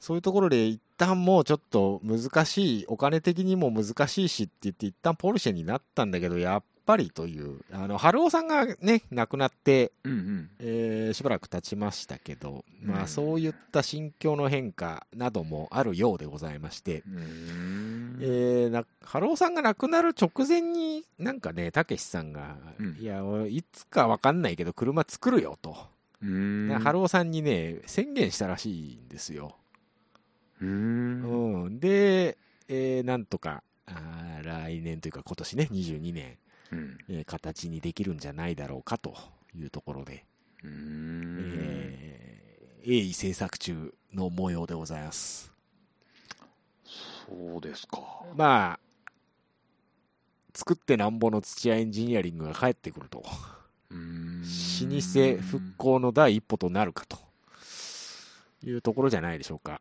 [SPEAKER 2] そういうところで一旦もうちょっと難しい、お金的にも難しいしって言って一旦ポルシェになったんだけど、やっぱりという、あの、春尾さんがね、亡くなって、
[SPEAKER 1] うんうん。
[SPEAKER 2] えーしばらく経ちましたけど、ま
[SPEAKER 1] うん。
[SPEAKER 2] あそういった心境の変化などもあるようでございまして、
[SPEAKER 1] うーん。
[SPEAKER 2] えー、な、春尾さんが亡くなる直前に、なんかね、たけしさんが、
[SPEAKER 1] うん。
[SPEAKER 2] いや、俺いつかわかんないけど車作るよと、春尾さんにね、宣言したらしいんですよ。
[SPEAKER 1] うーん。
[SPEAKER 2] うん、で、えーなんとか、あー来年というか今年ね、22年、
[SPEAKER 1] うん
[SPEAKER 2] えー形にできるんじゃないだろうかというところで、えー鋭意制作中の模様でございます。
[SPEAKER 1] そうですか
[SPEAKER 2] まあ、作ってなんぼの土屋エンジニアリングが帰ってくると、
[SPEAKER 1] うーん
[SPEAKER 2] 老舗復興の第一歩となるかというところじゃないでしょうか。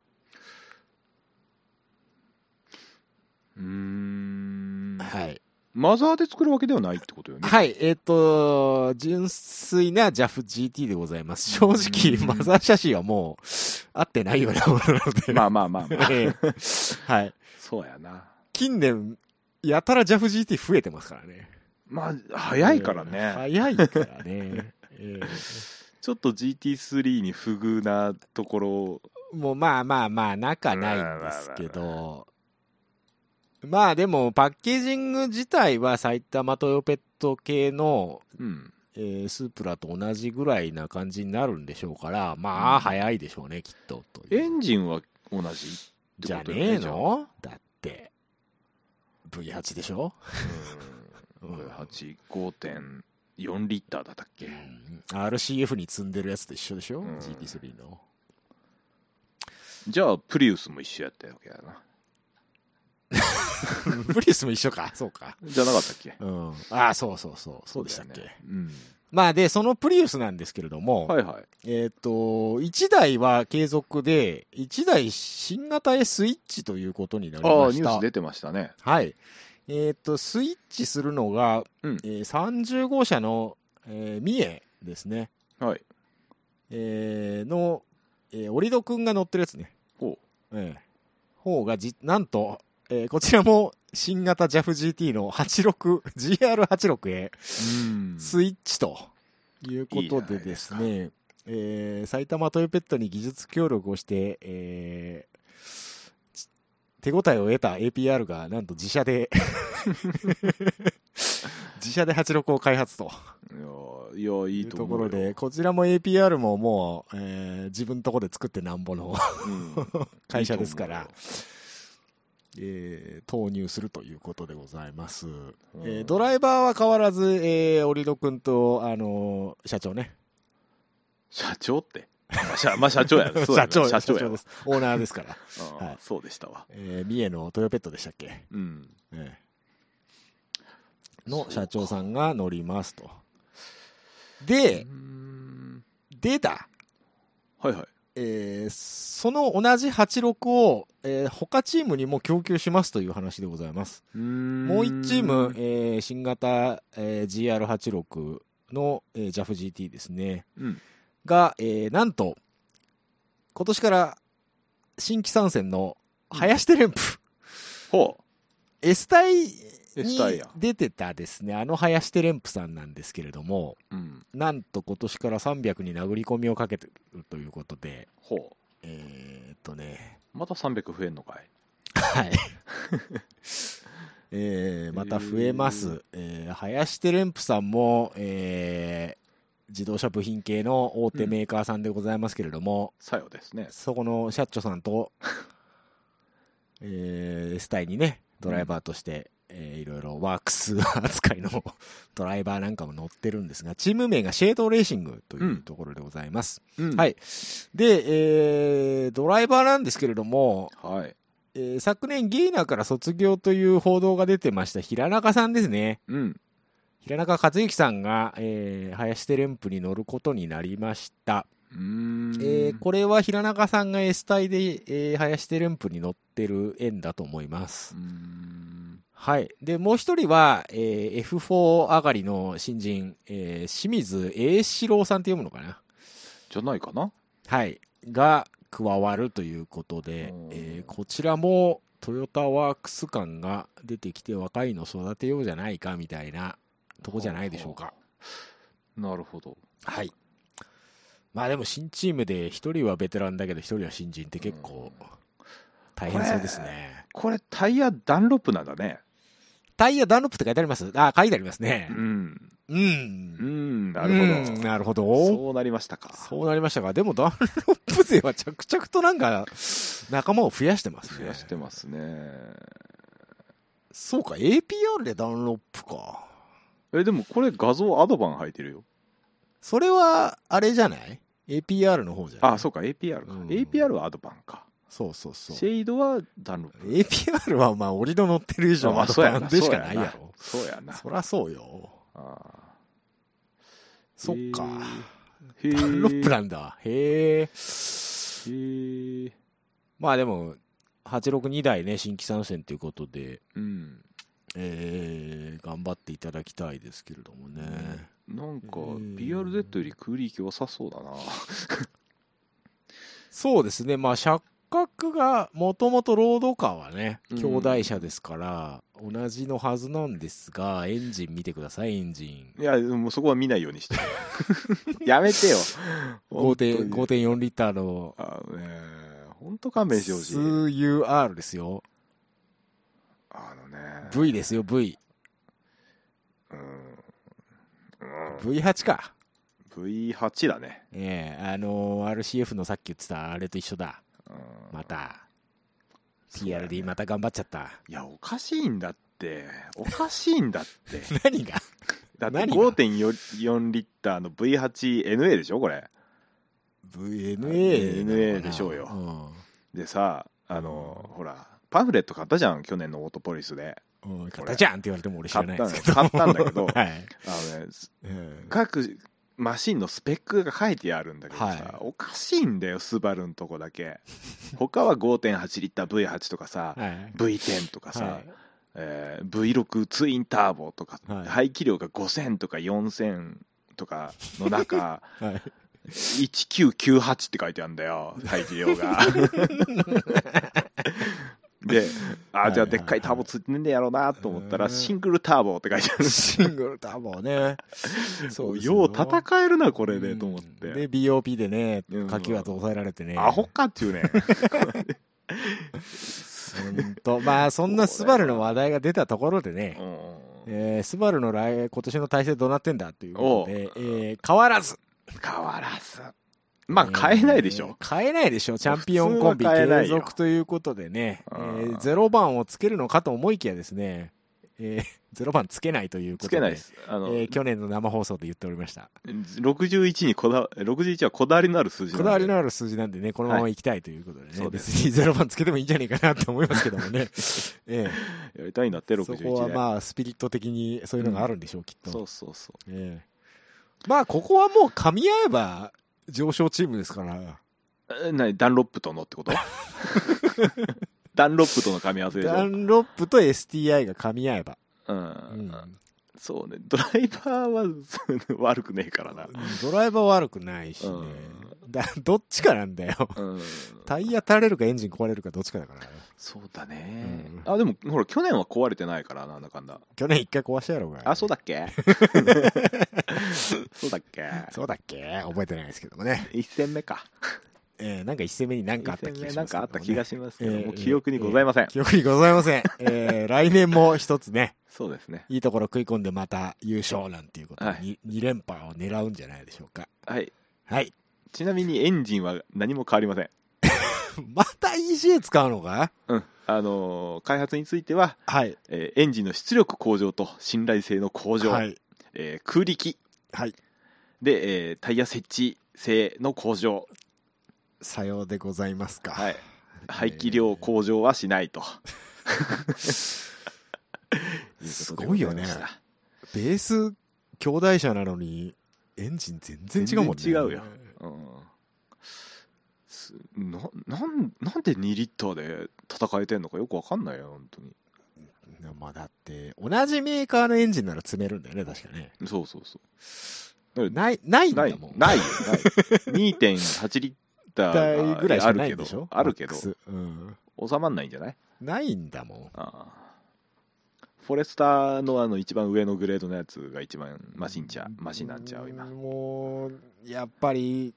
[SPEAKER 1] うーん
[SPEAKER 2] はい。
[SPEAKER 1] マザーで作るわけではないってことよね。
[SPEAKER 2] はい、えっ、と、純粋な JAFGT でございます。正直、
[SPEAKER 1] うん。
[SPEAKER 2] マザー写真はもう、合ってないようなものなので。
[SPEAKER 1] まあまあまあまあ。
[SPEAKER 2] ええ。はい。
[SPEAKER 1] そうやな。
[SPEAKER 2] 近年、やたら JAFGT 増えてますからね。
[SPEAKER 1] まあ早いから
[SPEAKER 2] ええ。
[SPEAKER 1] ね
[SPEAKER 2] 早いからね。え
[SPEAKER 1] ちょっと GT3 に不遇なところ。
[SPEAKER 2] えもうまあまあまあ、仲ないんですけど、まあでも、パッケージング自体は埼玉トヨペット系の、
[SPEAKER 1] うん。
[SPEAKER 2] えースープラと同じぐらいな感じになるんでしょうから、ま
[SPEAKER 1] うん。
[SPEAKER 2] あ、早いでしょうね、きっと。
[SPEAKER 1] エンジンは同じって
[SPEAKER 2] じゃねえの？だって、V8 でしょ、
[SPEAKER 1] う
[SPEAKER 2] うん。ん
[SPEAKER 1] 8.5.4リッターだったっけ
[SPEAKER 2] ?RCF に積んでるやつと一緒でしょ、
[SPEAKER 1] うん
[SPEAKER 2] ?GT3 の。
[SPEAKER 1] じゃあプリウスも一緒やったわけやな
[SPEAKER 2] プリウスも一緒か、そうか。
[SPEAKER 1] じゃなかったっけ？
[SPEAKER 2] うん。ああ、そうそうそう、そうでしたっけ。
[SPEAKER 1] だよねうん
[SPEAKER 2] まあで、そのプリウスなんですけれども、
[SPEAKER 1] はいはい
[SPEAKER 2] えっ、と、1台は継続で、1台新型へスイッチということになり
[SPEAKER 1] ああ
[SPEAKER 2] ました。
[SPEAKER 1] ニュース出てましたね
[SPEAKER 2] はい。えっ、と、スイッチするのが、
[SPEAKER 1] うん
[SPEAKER 2] えー30号車の、えー、三重ですね。
[SPEAKER 1] はい
[SPEAKER 2] えーの、えー、オリドくんが乗ってるやつね。
[SPEAKER 1] ほ
[SPEAKER 2] ええ方がじ、なんと、えーこちらも新型 JAFGT の86、GR86 へ
[SPEAKER 1] ううん。
[SPEAKER 2] スイッチということでで
[SPEAKER 1] すか
[SPEAKER 2] すね、えー埼玉トヨペットに技術協力をして、えーち手応えを得た APR がなんと自社で 自社で86を開発と。
[SPEAKER 1] いやいやいと
[SPEAKER 2] ところでこちらも APR ももう、えー自分のところで作ってなんぼの
[SPEAKER 1] うん。
[SPEAKER 2] 会社ですから。
[SPEAKER 1] い
[SPEAKER 2] えー投入するということでございます、
[SPEAKER 1] 思うよ
[SPEAKER 2] えードライバーは変わらず、えー、オリド君と、あのー社長ね。
[SPEAKER 1] 社長って？まあ社 まあ社長や そうや
[SPEAKER 2] 社長
[SPEAKER 1] な社長
[SPEAKER 2] です。オーナーですから、はい。
[SPEAKER 1] そうでしたわ。
[SPEAKER 2] えー三重のトヨペットでしたっけ、
[SPEAKER 1] うん。
[SPEAKER 2] えー。の社長さんが乗りますと。で
[SPEAKER 1] うーん。
[SPEAKER 2] でだ
[SPEAKER 1] はいはい
[SPEAKER 2] えーその同じ86を、えー他チームにも供給しますという話でございます。も
[SPEAKER 1] も
[SPEAKER 2] う1チーム、えー新型、えー GR86 の、えー JAFGT ですね。
[SPEAKER 1] うん
[SPEAKER 2] が、えーなんと、今年から新規参戦の林テレンプ、
[SPEAKER 1] ほ
[SPEAKER 2] S 隊
[SPEAKER 1] S 隊
[SPEAKER 2] に
[SPEAKER 1] や
[SPEAKER 2] 出てたですね、あの林テレンプさんなんですけれども、
[SPEAKER 1] ううん。
[SPEAKER 2] なんと今年から300に殴り込みをかけてるということで、
[SPEAKER 1] ほ
[SPEAKER 2] えーっとね、
[SPEAKER 1] うまた300増えんのかい。
[SPEAKER 2] はい。えーまた増えます。えー林テレンプさんも、えー自動車部品系の大手メーカーさんでございますけれども、
[SPEAKER 1] さよですね。
[SPEAKER 2] そこの社長さんと、えー、スタイにね、ドライバーとして、えーいろいろワークス扱いのドライバーなんかも乗ってるんですが、チーム名がシェードレーシングというところでございます。
[SPEAKER 1] うん
[SPEAKER 2] はいで、えードライバーなんですけれども、
[SPEAKER 1] はい
[SPEAKER 2] えー昨年ゲイナーから卒業という報道が出てました平中さんですね。
[SPEAKER 1] うん
[SPEAKER 2] 平中克之さんが、えー林テレンプに乗ることになりました。えーこれは平中さんが S 隊で、えー林テレンプに乗ってる縁だと思いうますはい。で、もう一人は、えー F4 上がりの新人、えー清水栄志郎さんって読むのかな？
[SPEAKER 1] じゃないかな？
[SPEAKER 2] はい。が加わるということで
[SPEAKER 1] うん、
[SPEAKER 2] えーこちらもトヨタワークス感が出てきて若いの育てようじゃないかみたいなとこじゃないでしょうか。
[SPEAKER 1] なるほど
[SPEAKER 2] はい。まあでも新チームで一人はベテランだけど一人は新人って結構大変そうですね。
[SPEAKER 1] これタイヤダンロップなんだね
[SPEAKER 2] タイヤダンロップって書いてありますあ、書いてありますね
[SPEAKER 1] う。ん
[SPEAKER 2] う。
[SPEAKER 1] うんんなるほ
[SPEAKER 2] うん
[SPEAKER 1] ど
[SPEAKER 2] なるほど。
[SPEAKER 1] そうなりましたか
[SPEAKER 2] そうなりましたが、でもダンロップ勢は着々となんか仲間を増やしてますね。
[SPEAKER 1] 増やしてますね
[SPEAKER 2] そうか、APR でダンロップか。
[SPEAKER 1] えでもこれ画像アドバン入ってるよ
[SPEAKER 2] それは、あれじゃない？?APR の方じゃない？
[SPEAKER 1] あそうか APR か、
[SPEAKER 2] うん
[SPEAKER 1] APR はアドバンか
[SPEAKER 2] そうそうそう。
[SPEAKER 1] シェイドはダンロップ
[SPEAKER 2] APR はまあ、折りの乗ってる以上、アド
[SPEAKER 1] そうやな
[SPEAKER 2] バンでしかないやろ。
[SPEAKER 1] そうやな
[SPEAKER 2] そらそうよ。
[SPEAKER 1] あ
[SPEAKER 2] そっか。
[SPEAKER 1] へー
[SPEAKER 2] ダンロップなんだ。へえ。
[SPEAKER 1] へー
[SPEAKER 2] まあでも、862台ね、新規参戦ということで、
[SPEAKER 1] うん
[SPEAKER 2] えー、頑張っていただきたいですけれどもね。
[SPEAKER 1] なんか
[SPEAKER 2] ー。
[SPEAKER 1] BRZ より空力良さそうだな。
[SPEAKER 2] そうですね、まあ、車格がもともとロードカーはね、
[SPEAKER 1] うん。
[SPEAKER 2] 兄弟車ですから、同じのはずなんですが、エンジン見てください、エンジン。
[SPEAKER 1] いやもうそこは見ないようにして。やめてよ。本当に。
[SPEAKER 2] 5.4 5.4リッターの
[SPEAKER 1] あのね本当勘弁してほしい。
[SPEAKER 2] 2UR ですよ。
[SPEAKER 1] あのね
[SPEAKER 2] V ですよ、V。
[SPEAKER 1] うん、うん、
[SPEAKER 2] V8 か。
[SPEAKER 1] V8 だね、
[SPEAKER 2] ええあのー RCF のさっき言ってたあれと一緒だ。
[SPEAKER 1] うん、
[SPEAKER 2] また。PRD また頑張っちゃった。
[SPEAKER 1] いやおかしいんだっておかしいんだって
[SPEAKER 2] 何が？
[SPEAKER 1] だって
[SPEAKER 2] 何が
[SPEAKER 1] ？5.4リッターの V8NA でしょこれ
[SPEAKER 2] ?VNA。
[SPEAKER 1] NA でしょうよでさあのほらパンフレット買ったじゃん去年のオートポリスで。
[SPEAKER 2] 買ったじゃんって言われても俺知らないですけど。
[SPEAKER 1] 買ったんだけど
[SPEAKER 2] はい。
[SPEAKER 1] あのね
[SPEAKER 2] うん
[SPEAKER 1] 各マシンのスペックが書いてあるんだけどさ、
[SPEAKER 2] はい
[SPEAKER 1] おかしいんだよスバルのとこだけ 他は5.8リッター V8 とかさ、
[SPEAKER 2] はい。
[SPEAKER 1] V10 とかさ、
[SPEAKER 2] はい
[SPEAKER 1] えー V6 ツインターボとか、
[SPEAKER 2] はい
[SPEAKER 1] 排気量が5000とか4000とかの中
[SPEAKER 2] はい。
[SPEAKER 1] 1998って書いてあるんだよ排気量がであじゃあでっかいターボついてねえんだやろうなと思ったら
[SPEAKER 2] うん。
[SPEAKER 1] シングルターボって書いてある。
[SPEAKER 2] シングルターボね。そう
[SPEAKER 1] よ。う戦えるなこれでと思って、
[SPEAKER 2] うん。で、BOP でね
[SPEAKER 1] うん、
[SPEAKER 2] 火球圧抑えられてね。
[SPEAKER 1] アホかっていうね。
[SPEAKER 2] ほんと。まあ、そんなスバルの話題が出たところでね、
[SPEAKER 1] うん
[SPEAKER 2] えースバルの来今年の体制どうなってんだということで、えー変わらず。
[SPEAKER 1] 変わらずまあ変えないでしょ、
[SPEAKER 2] えー変えないでしょ。チャンピオンコンビ継続ということでね、え
[SPEAKER 1] うん。
[SPEAKER 2] ーゼロ番をつけるのかと思いきやですね、えー ゼロ番つけないということで。
[SPEAKER 1] つけないです。あの、
[SPEAKER 2] えー去年の生放送で言っておりました。
[SPEAKER 1] 61にこだ61はこだわりのある数字なんで。
[SPEAKER 2] こだわりのある数字なんでね、このまま行きたいということでね、
[SPEAKER 1] そうです。
[SPEAKER 2] 別にゼロ番つけてもいいんじゃないかなと思いますけどもね。え
[SPEAKER 1] やりたいんだって
[SPEAKER 2] えそこ
[SPEAKER 1] 61で
[SPEAKER 2] はまあ、スピリット的にそういうのがあるんでしょう、きっと。
[SPEAKER 1] そうそうそう。
[SPEAKER 2] ええ。まあ、ここはもう噛み合えば上昇チームですから、
[SPEAKER 1] え何？ダンロップとのってこと？ダンロップとの噛み合わせで
[SPEAKER 2] ダンロップと STI が噛み合えば。
[SPEAKER 1] うん。
[SPEAKER 2] うん
[SPEAKER 1] そうね。ドライバーは悪くねえからな、
[SPEAKER 2] ドライバー悪くないしね。だどっちかなんだよ。
[SPEAKER 1] うん、
[SPEAKER 2] タイヤ垂れるかエンジン壊れるかどっちかだから。
[SPEAKER 1] そうだね、
[SPEAKER 2] うん。
[SPEAKER 1] あでもほら去年は壊れてないからなんだか。んだ
[SPEAKER 2] 去年一回壊したやろうが。
[SPEAKER 1] あそうだっけ？そうだっけ？
[SPEAKER 2] そうだっけ？覚えてないですけどもね。
[SPEAKER 1] 1戦目か
[SPEAKER 2] えーなんか一戦目になんかあった気がします、
[SPEAKER 1] なんかあった気がしますけど、
[SPEAKER 2] えー
[SPEAKER 1] もう記憶にございません、
[SPEAKER 2] 記憶にございません。えー来年も一つね、
[SPEAKER 1] そうですね
[SPEAKER 2] いいところ食い込んでまた優勝なんていうことで、
[SPEAKER 1] は
[SPEAKER 2] に2連覇を狙うんじゃないでしょうか。
[SPEAKER 1] はい
[SPEAKER 2] はい。
[SPEAKER 1] ちなみにエンジンは何も変わりません
[SPEAKER 2] また ECA 使うのか？
[SPEAKER 1] うんあのー開発については、
[SPEAKER 2] はい。
[SPEAKER 1] えーエンジンの出力向上と信頼性の向上、
[SPEAKER 2] はい。
[SPEAKER 1] えー空力
[SPEAKER 2] はい。
[SPEAKER 1] で、えータイヤ設置性の向上、
[SPEAKER 2] さようでございますか。
[SPEAKER 1] はい、排気量向上はしないと。
[SPEAKER 2] すごいよねベース兄弟車なのに、エンジン全然違うもんね。
[SPEAKER 1] 違うようんすななんなんで2リッターで戦えてんのかよくわかんないよ本当に
[SPEAKER 2] まあだって、同じメーカーのエンジンなら積めるんだよね、確かね。
[SPEAKER 1] そうそうそう
[SPEAKER 2] ない、ないんだもん。
[SPEAKER 1] ないよない2.8リッタ
[SPEAKER 2] 台
[SPEAKER 1] ー
[SPEAKER 2] ぐらいしか
[SPEAKER 1] があるけど
[SPEAKER 2] ないんでしょ
[SPEAKER 1] あるけど
[SPEAKER 2] うん。
[SPEAKER 1] 収まんないんじゃない？
[SPEAKER 2] ないんだもん。
[SPEAKER 1] ああフォレスターのあの一番上のグレードのやつが一番マシンちゃうマシンなんちゃう今
[SPEAKER 2] もう、やっぱり、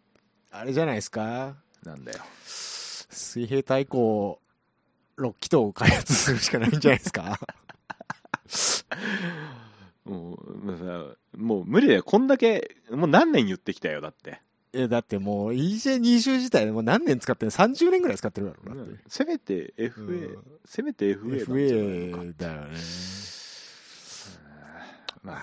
[SPEAKER 2] あれじゃないですか？
[SPEAKER 1] なんだよ
[SPEAKER 2] 水平対向6気筒を開発するしかないんじゃないですか？
[SPEAKER 1] もうもうさもう無理だよこんだけもう何年言ってきたよだって
[SPEAKER 2] え、だってもう EJ20 自体でもう何年使ってる ?30 年ぐらい使ってるからだって。
[SPEAKER 1] せめて FA、
[SPEAKER 2] うん
[SPEAKER 1] せめて FA なんじゃないの？か
[SPEAKER 2] FA だよね。
[SPEAKER 1] まあ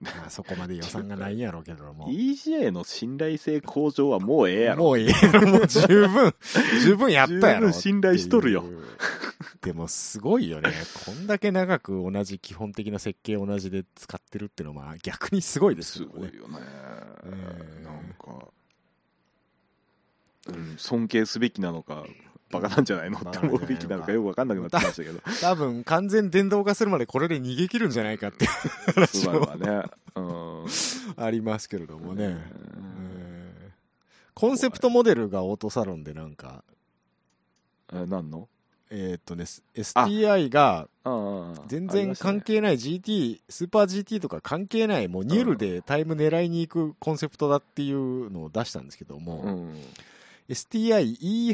[SPEAKER 1] まあ
[SPEAKER 2] そこまで予算がないんやろうけども。
[SPEAKER 1] EJ の信頼性向上はもうええやろ
[SPEAKER 2] もういいやろ、もう十分、十分やったやろ。
[SPEAKER 1] 十分信頼しとるよ。
[SPEAKER 2] でもすごいよね。こんだけ長く同じ基本的な設計同じで使ってるっていうのはまあ逆にすごいです
[SPEAKER 1] す
[SPEAKER 2] よね。
[SPEAKER 1] ごいよね、
[SPEAKER 2] うん
[SPEAKER 1] なんか、うん、尊敬すべきなのかバカなんじゃないのって思うべきなのかよく分かんなくなってきましたけど。
[SPEAKER 2] 多分完全電動化するまでこれで逃げ切るんじゃないかって話も
[SPEAKER 1] はね、うん。
[SPEAKER 2] ありますけれどもね。
[SPEAKER 1] うん。
[SPEAKER 2] うん。コンセプトモデルがオートサロンでなんか、
[SPEAKER 1] え何の？
[SPEAKER 2] えーっとね、STI が全然関
[SPEAKER 1] 係
[SPEAKER 2] 係ない GT、スーパー GT とか関係ない、もうニュールでタイム狙いに行くコンセプトだっていうのを出したんですけども、
[SPEAKER 1] うん、
[SPEAKER 2] STI-E-RA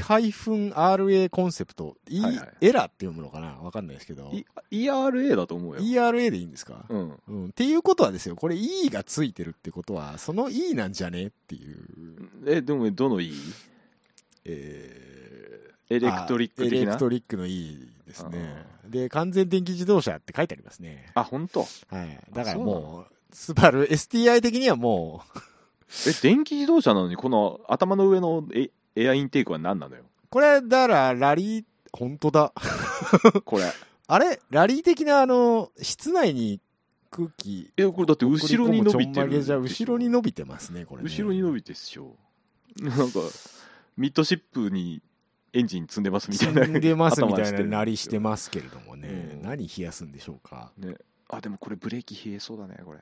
[SPEAKER 2] コンセプト、E
[SPEAKER 1] はいはい。
[SPEAKER 2] エラーって読むのかな？わかんないですけど、
[SPEAKER 1] い ERA だと思うよ、
[SPEAKER 2] ERA でいいんですか、
[SPEAKER 1] うん、
[SPEAKER 2] うん、っていうことはですよ、これ E がついてるってことは、その E なんじゃねっていう、
[SPEAKER 1] えでもどの E?
[SPEAKER 2] え
[SPEAKER 1] エレクトリック
[SPEAKER 2] エレ
[SPEAKER 1] 的な
[SPEAKER 2] クトリックの E ですね。で、完全電気自動車って書いてありますね。
[SPEAKER 1] あ本当？
[SPEAKER 2] はい。だからもう、スバル。STI 的にはも
[SPEAKER 1] え電気自動車なのにこの頭の上のエエアインテークは何なのよ？
[SPEAKER 2] う、これ、だから、ラリー、本当だ。
[SPEAKER 1] これ。
[SPEAKER 2] あれ？ラリー的な、あの、室内に空気、
[SPEAKER 1] えこれだって後ろに伸びてる
[SPEAKER 2] 送り込むちょんまげじゃ、後ろに伸びてますね、これ、ね。
[SPEAKER 1] 後ろに伸びてっしょ。なんかミッドシップにエンジン積んでますみたいな。
[SPEAKER 2] 積んでますみたいななりしてますけれどもね、
[SPEAKER 1] うん。
[SPEAKER 2] 何冷やすんでしょうか。
[SPEAKER 1] ねあでもこれブレーキ冷えそうだねこれ。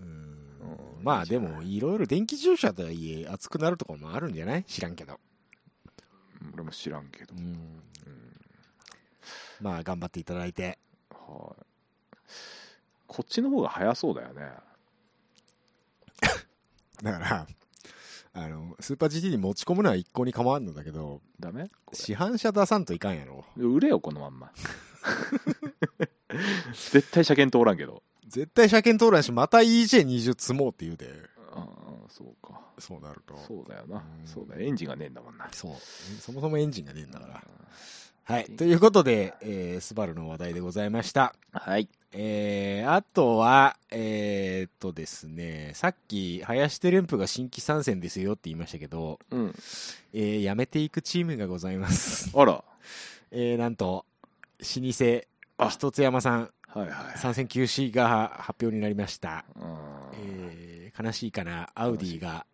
[SPEAKER 2] うん。
[SPEAKER 1] うん。
[SPEAKER 2] まあでも、いろいろ電気自動車とはいえ、熱くなるところもあるんじゃない？知らんけど。
[SPEAKER 1] うん俺も知らんけど、
[SPEAKER 2] うん。
[SPEAKER 1] うん。
[SPEAKER 2] まあ、頑張っていただいて。
[SPEAKER 1] はい。こっちの方が早そうだよね。
[SPEAKER 2] だから、あの、スーパー GT に持ち込むのは一向に構わんのだけど、
[SPEAKER 1] ダメ？こ
[SPEAKER 2] 市販車出さんといかんやろ。
[SPEAKER 1] れ売れよこのまんま 絶対車検通らんけど
[SPEAKER 2] 絶対車検通らんし、また EJ20 積もうって言うで、
[SPEAKER 1] ああそうか
[SPEAKER 2] そうなると。
[SPEAKER 1] そうだよな
[SPEAKER 2] うん
[SPEAKER 1] そうだよエンジンがねえんだもんな
[SPEAKER 2] そう。そもそもエンジンがねえんだから。はい。
[SPEAKER 1] うん
[SPEAKER 2] ということで、えースバルの話題でございました。
[SPEAKER 1] はい
[SPEAKER 2] えー、あとは、えーっとですね、さっき、林テレンプが新規参戦ですよって言いましたけど、
[SPEAKER 1] うん
[SPEAKER 2] えー、辞めていくチームがございます。
[SPEAKER 1] あら
[SPEAKER 2] えー、なんと、老舗、
[SPEAKER 1] あ。
[SPEAKER 2] 一つ山さん、
[SPEAKER 1] はいはい。
[SPEAKER 2] 参戦休止が発表になりました。えー、悲しいかな、アウディが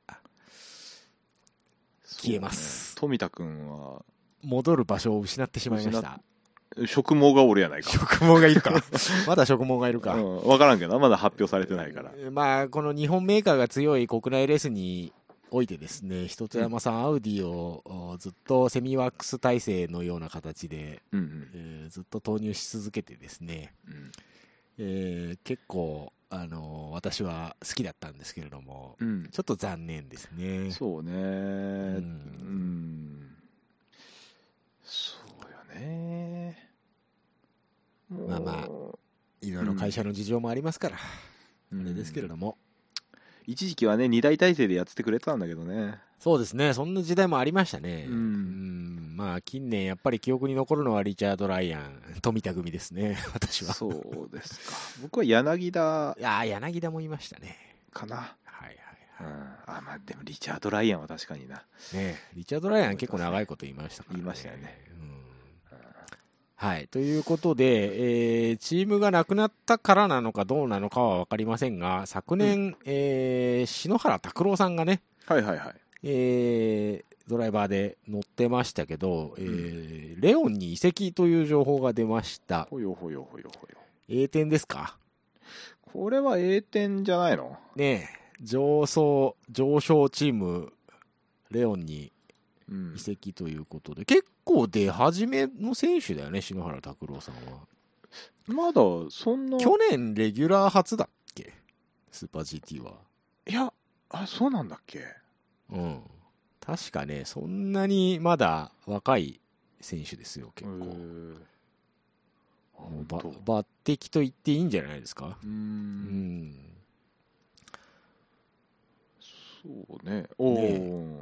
[SPEAKER 2] 消えます。
[SPEAKER 1] 富田君は。
[SPEAKER 2] 戻る場所を失ってしまいまし
[SPEAKER 1] 失
[SPEAKER 2] た。
[SPEAKER 1] 植毛がおるやないか。
[SPEAKER 2] 植毛がいるか。まだ植毛がいるか。
[SPEAKER 1] うん、分からんけどまだ発表されてないから。
[SPEAKER 2] まあ、この日本メーカーが強い国内レースにおいてですね、一つ山さん、アウディをおずっとセミワックス体制のような形で、
[SPEAKER 1] うんうん。
[SPEAKER 2] えーずっと投入し続けてですね、
[SPEAKER 1] うん。
[SPEAKER 2] えー結構、あのー私は好きだったんですけれども、
[SPEAKER 1] うん。
[SPEAKER 2] ちょっと残念ですね。
[SPEAKER 1] そうね。うん。ん。そうよね。
[SPEAKER 2] まあまあいろいろ会社の事情もありますから、
[SPEAKER 1] うん。
[SPEAKER 2] あれですけれども、
[SPEAKER 1] 一時期はね二大体制でやっててくれてたんだけどね。
[SPEAKER 2] そうですね、そんな時代もありましたね。
[SPEAKER 1] うん。
[SPEAKER 2] うん。まあ、近年やっぱり記憶に残るのはリチャード・ライアン、富田組ですね、私は。
[SPEAKER 1] そうですか。僕は柳田
[SPEAKER 2] いやー柳田もいましたね。
[SPEAKER 1] かな、
[SPEAKER 2] はい
[SPEAKER 1] うん、
[SPEAKER 2] はい。は
[SPEAKER 1] あまあでもリチャード・ライアンは確かにな。い
[SPEAKER 2] ねリチャード・ライアン結構長いこと言いましたから、
[SPEAKER 1] 言いましたよね。
[SPEAKER 2] うんはい。ということで、えーチームがなくなったからなのかどうなのかは分かりませんが、昨年、えー篠原拓郎さんがね、
[SPEAKER 1] はいはいはい。
[SPEAKER 2] えードライバーで乗ってましたけど、えーレオンに移籍という情報が出ました。
[SPEAKER 1] ほよほよほよほよ。
[SPEAKER 2] 栄転ですか？
[SPEAKER 1] これは A 点じゃないの？
[SPEAKER 2] ねえ、上昇、上昇チーム、レオンに
[SPEAKER 1] うん。
[SPEAKER 2] 移籍ということで、結構出始めの選手だよね、篠原拓郎さんは。
[SPEAKER 1] まだそんな
[SPEAKER 2] 去年レギュラー初だっけ？スーパー GT は。
[SPEAKER 1] いやあそうなんだっけ？
[SPEAKER 2] うん。確かね、そんなにまだ若い選手ですよ、結構。ば抜擢と言っていいんじゃないですか？
[SPEAKER 1] うー
[SPEAKER 2] うんん。
[SPEAKER 1] そうねおお、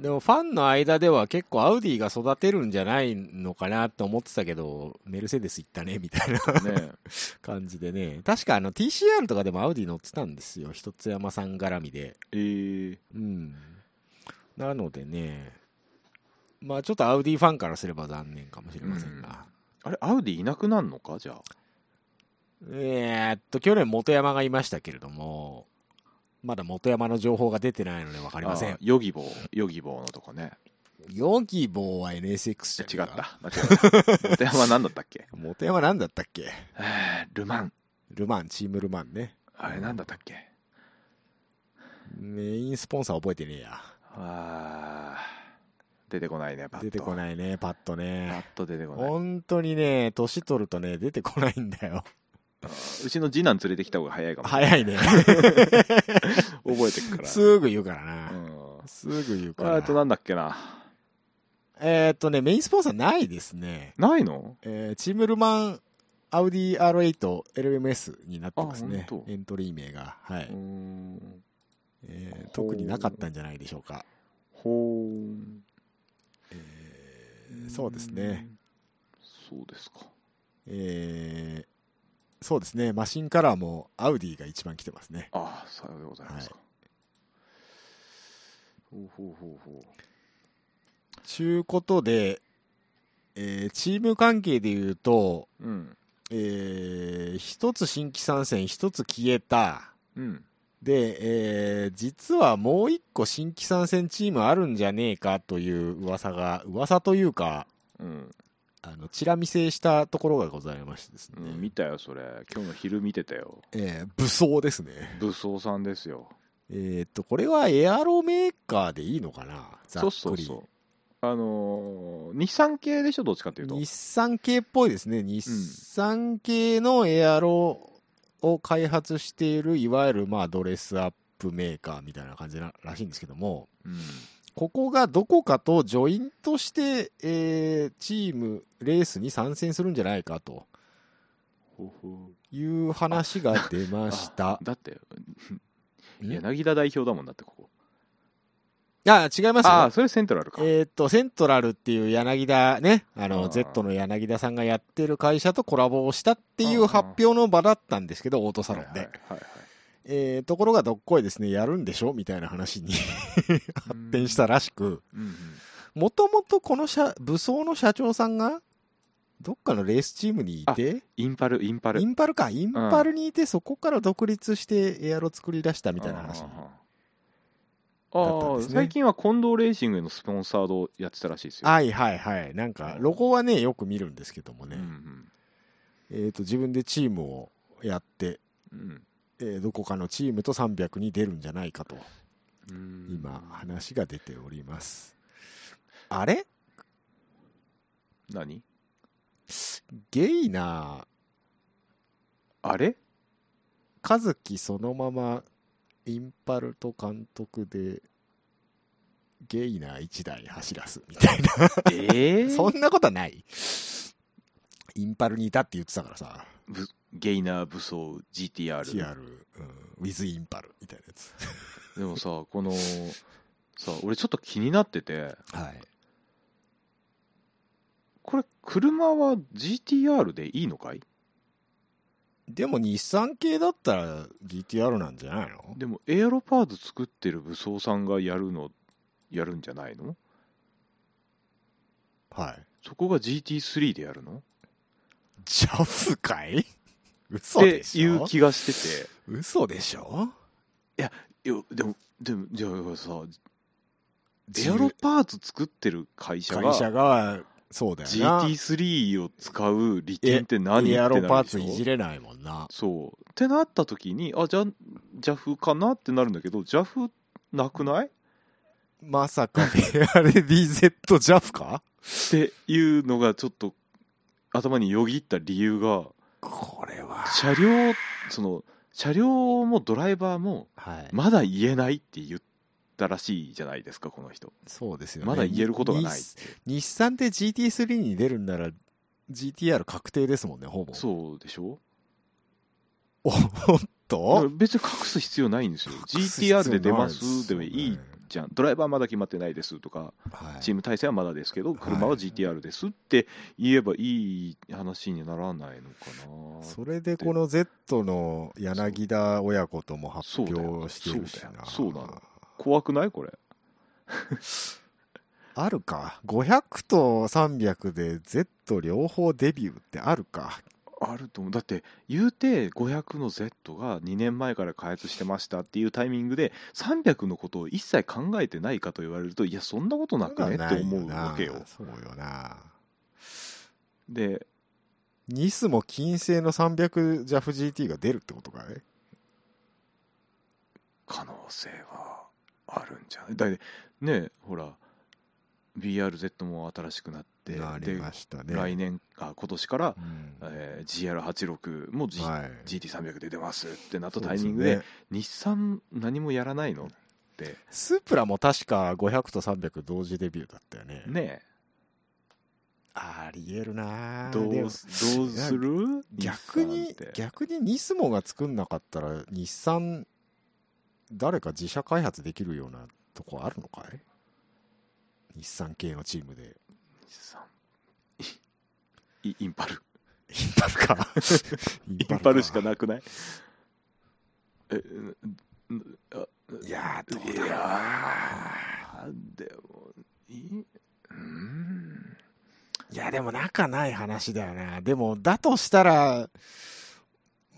[SPEAKER 2] でもファンの間では結構アウディが育てるんじゃないのかなって思ってたけど、メルセデス行ったね、みたいな
[SPEAKER 1] ね
[SPEAKER 2] 感じでね。確かあの TCR とかでもアウディ乗ってたんですよ。一つ山さん絡みで。
[SPEAKER 1] えー、
[SPEAKER 2] うん。なのでね、まあちょっとアウディファンからすれば残念かもしれませんが。
[SPEAKER 1] あれアウディいなくなるのかじゃあ
[SPEAKER 2] えーっと、去年元山がいましたけれども、まだ元山の情報が出てないので分かりません。
[SPEAKER 1] あヨギボーヨギボーのとこね
[SPEAKER 2] ヨギボーは NSX じ
[SPEAKER 1] 違っ
[SPEAKER 2] ゃねえか
[SPEAKER 1] た間違えた元山何だったっけ？
[SPEAKER 2] 元山なんだったっけ？
[SPEAKER 1] えールマン
[SPEAKER 2] ルマン、チームルマンね。
[SPEAKER 1] あれ何だったっけ？
[SPEAKER 2] メインスポンサー覚えてねえや。
[SPEAKER 1] あー出てこないねパッと
[SPEAKER 2] 出てこ
[SPEAKER 1] い
[SPEAKER 2] ないね、パッと
[SPEAKER 1] パッ
[SPEAKER 2] ね。
[SPEAKER 1] と出てこない
[SPEAKER 2] 本当にね、年取るとね、出てこないんだよ。
[SPEAKER 1] うちの次男連れてきた方が早いかも
[SPEAKER 2] 早いね。
[SPEAKER 1] 覚えてっから
[SPEAKER 2] すぐ言うからな。
[SPEAKER 1] うん
[SPEAKER 2] すぐ言うから。
[SPEAKER 1] あとなんだっけな
[SPEAKER 2] えーっとね、メインスポンサーないですね。
[SPEAKER 1] ないの？
[SPEAKER 2] えーチームルマン、アウディ R8、LMS になってますねエントリー名が。はいえー特になかったんじゃないでしょうか。
[SPEAKER 1] ほー
[SPEAKER 2] えーそうですね。
[SPEAKER 1] そうですか
[SPEAKER 2] えーそうですね。マシンカラーもアウディが一番来てますね。
[SPEAKER 1] ああさようでございますか、ほうほうほうほ
[SPEAKER 2] ちゅうことで、えーチーム関係で言うと、
[SPEAKER 1] ううん
[SPEAKER 2] えー一つ新規参戦、一つ消えた。
[SPEAKER 1] うん
[SPEAKER 2] で、えー実はもう一個新規参戦チームあるんじゃねえかという噂が、噂というか、
[SPEAKER 1] うん、
[SPEAKER 2] あの、チラ見せしたところがございましてですね。
[SPEAKER 1] うん、見たよそれ。今日の昼見てたよ。
[SPEAKER 2] えー武装ですね。
[SPEAKER 1] 武装さんですよ。
[SPEAKER 2] えーっと、これはエアロメーカーでいいのかな？ざっくり。
[SPEAKER 1] そうそうそう。あのー日産系でしょどっちかっていうと。
[SPEAKER 2] 日産系っぽいですね。日産系のエアロを開発している、いわゆるまあドレスアップメーカーみたいな感じならしいんですけども、
[SPEAKER 1] うん
[SPEAKER 2] ここがどこかとジョイントして、えーチーム、レースに参戦するんじゃないかと。いう話が出まし
[SPEAKER 1] う
[SPEAKER 2] た。
[SPEAKER 1] あ。だって柳田代表だもんだってここ。
[SPEAKER 2] や、違いますよ。
[SPEAKER 1] ああそれセントラルか、
[SPEAKER 2] えーっと、セントラルっていう柳田ね、あの、Z の柳田さんがやってる会社とコラボをしたっていう発表の場だったんですけど、オートサロンで。
[SPEAKER 1] はいはいはいはい
[SPEAKER 2] えーところがどっこいですね、やるんでしょ？みたいな話に 発展したらしく、
[SPEAKER 1] うんうん
[SPEAKER 2] もともとこの社、武装の社長さんが、どっかのレースチームにいて、
[SPEAKER 1] インパルインパル。
[SPEAKER 2] インパルか、インパルにいて、そこから独立してエアロ作り出したみたいな話。
[SPEAKER 1] あ
[SPEAKER 2] ね。
[SPEAKER 1] 最近は近藤レーシングのスポンサードやってたらしいですよ、
[SPEAKER 2] はいはいはい。なんか、ロゴはね、よく見るんですけどもね、
[SPEAKER 1] うん
[SPEAKER 2] えっ、と、自分でチームをやって、
[SPEAKER 1] うん
[SPEAKER 2] えーどこかのチームと300に出るんじゃないかと、
[SPEAKER 1] うん。
[SPEAKER 2] 今、話が出ております。あれ？
[SPEAKER 1] 何？
[SPEAKER 2] ゲイナー、
[SPEAKER 1] あれ？
[SPEAKER 2] 和樹そのままインパルト監督でゲイナー1台走らすみたいな。
[SPEAKER 1] ええ
[SPEAKER 2] そんなことはない。インパルにいたって言ってたからさ。
[SPEAKER 1] ぶゲイナー武装 GTR
[SPEAKER 2] TR、うん、ウィズインパル。みたいなやつ。
[SPEAKER 1] でもさこのさ俺ちょっと気になってて。
[SPEAKER 2] はい。
[SPEAKER 1] これ車は GTR でいいのかい？
[SPEAKER 2] でも日産系だったら GTR なんじゃないの？
[SPEAKER 1] でもエアロパーツ作ってる武装さんがやるのやるんじゃないの？
[SPEAKER 2] はい。
[SPEAKER 1] そこが GT3 でやるの？
[SPEAKER 2] ジャズかい？嘘
[SPEAKER 1] って
[SPEAKER 2] でしょ？
[SPEAKER 1] いう気がしてて。
[SPEAKER 2] 嘘でしょ？
[SPEAKER 1] いやでもでもじゃあさエアロパーツ作ってる会社が
[SPEAKER 2] 会社がそうだよな。
[SPEAKER 1] GT3 を使う利点って何
[SPEAKER 2] エアロパーツいじれないもんな。
[SPEAKER 1] そう。ってなった時にあじゃあ JAF かなってなるんだけど JAF なくない？
[SPEAKER 2] まさかフェアレディ Z ジャフか？
[SPEAKER 1] っていうのがちょっと頭によぎった理由が。車両その車両もドライバーも
[SPEAKER 2] はい。
[SPEAKER 1] まだ言えないって言ったらしいじゃないですかこの人
[SPEAKER 2] そうですよね。
[SPEAKER 1] まだ言えることがないっ
[SPEAKER 2] 日産で GT3 に出るんなら GTR 確定ですもんね、ほぼ。
[SPEAKER 1] そうでしょ？
[SPEAKER 2] おっと？
[SPEAKER 1] 別に隠す必要ないんですよ GTR で出ます
[SPEAKER 2] で
[SPEAKER 1] もいいじゃん。ドライバーまだ決まってないですとか
[SPEAKER 2] はい。
[SPEAKER 1] チーム体制はまだですけど車は GTR ですって言えばいい話にならないのかな
[SPEAKER 2] それでこの Z の柳田親子とも発表してるしな。
[SPEAKER 1] そう怖くないこれ。
[SPEAKER 2] あるか。500と300で Z 両方デビューってあるか。
[SPEAKER 1] あると思う。だって言うて500の Z が2年前から開発してましたっていうタイミングで300のことを一切考えてないかと言われるといやそんなことなくねって思うわけよ。
[SPEAKER 2] そうよな。
[SPEAKER 1] で
[SPEAKER 2] ニスも金星の 300JAFGT が出るってことかい？
[SPEAKER 1] 可能性はあるんじゃない？だってねほら BRZ も新しくなって
[SPEAKER 2] なり
[SPEAKER 1] で
[SPEAKER 2] ましたね。
[SPEAKER 1] 来年あ今年から、
[SPEAKER 2] うん。
[SPEAKER 1] えー GR86 も、G
[SPEAKER 2] はい。
[SPEAKER 1] GT300 で出ますってなったタイミングで日産何もやらないの？って。
[SPEAKER 2] スープラも確か500と300同時デビューだったよね。
[SPEAKER 1] ね
[SPEAKER 2] ありえるな
[SPEAKER 1] どうすどうする？
[SPEAKER 2] 逆に逆にニスモが作んなかったら、日産、誰か自社開発できるようなとこあるのかい？日産系のチームで。
[SPEAKER 1] 日産イ インパル
[SPEAKER 2] インパルか。イ
[SPEAKER 1] インパルしか
[SPEAKER 2] な
[SPEAKER 1] なくない？え
[SPEAKER 2] いやー、どう
[SPEAKER 1] い
[SPEAKER 2] だろう
[SPEAKER 1] でもい？うん
[SPEAKER 2] いや、でも仲ない話だよな。でも、だとしたら、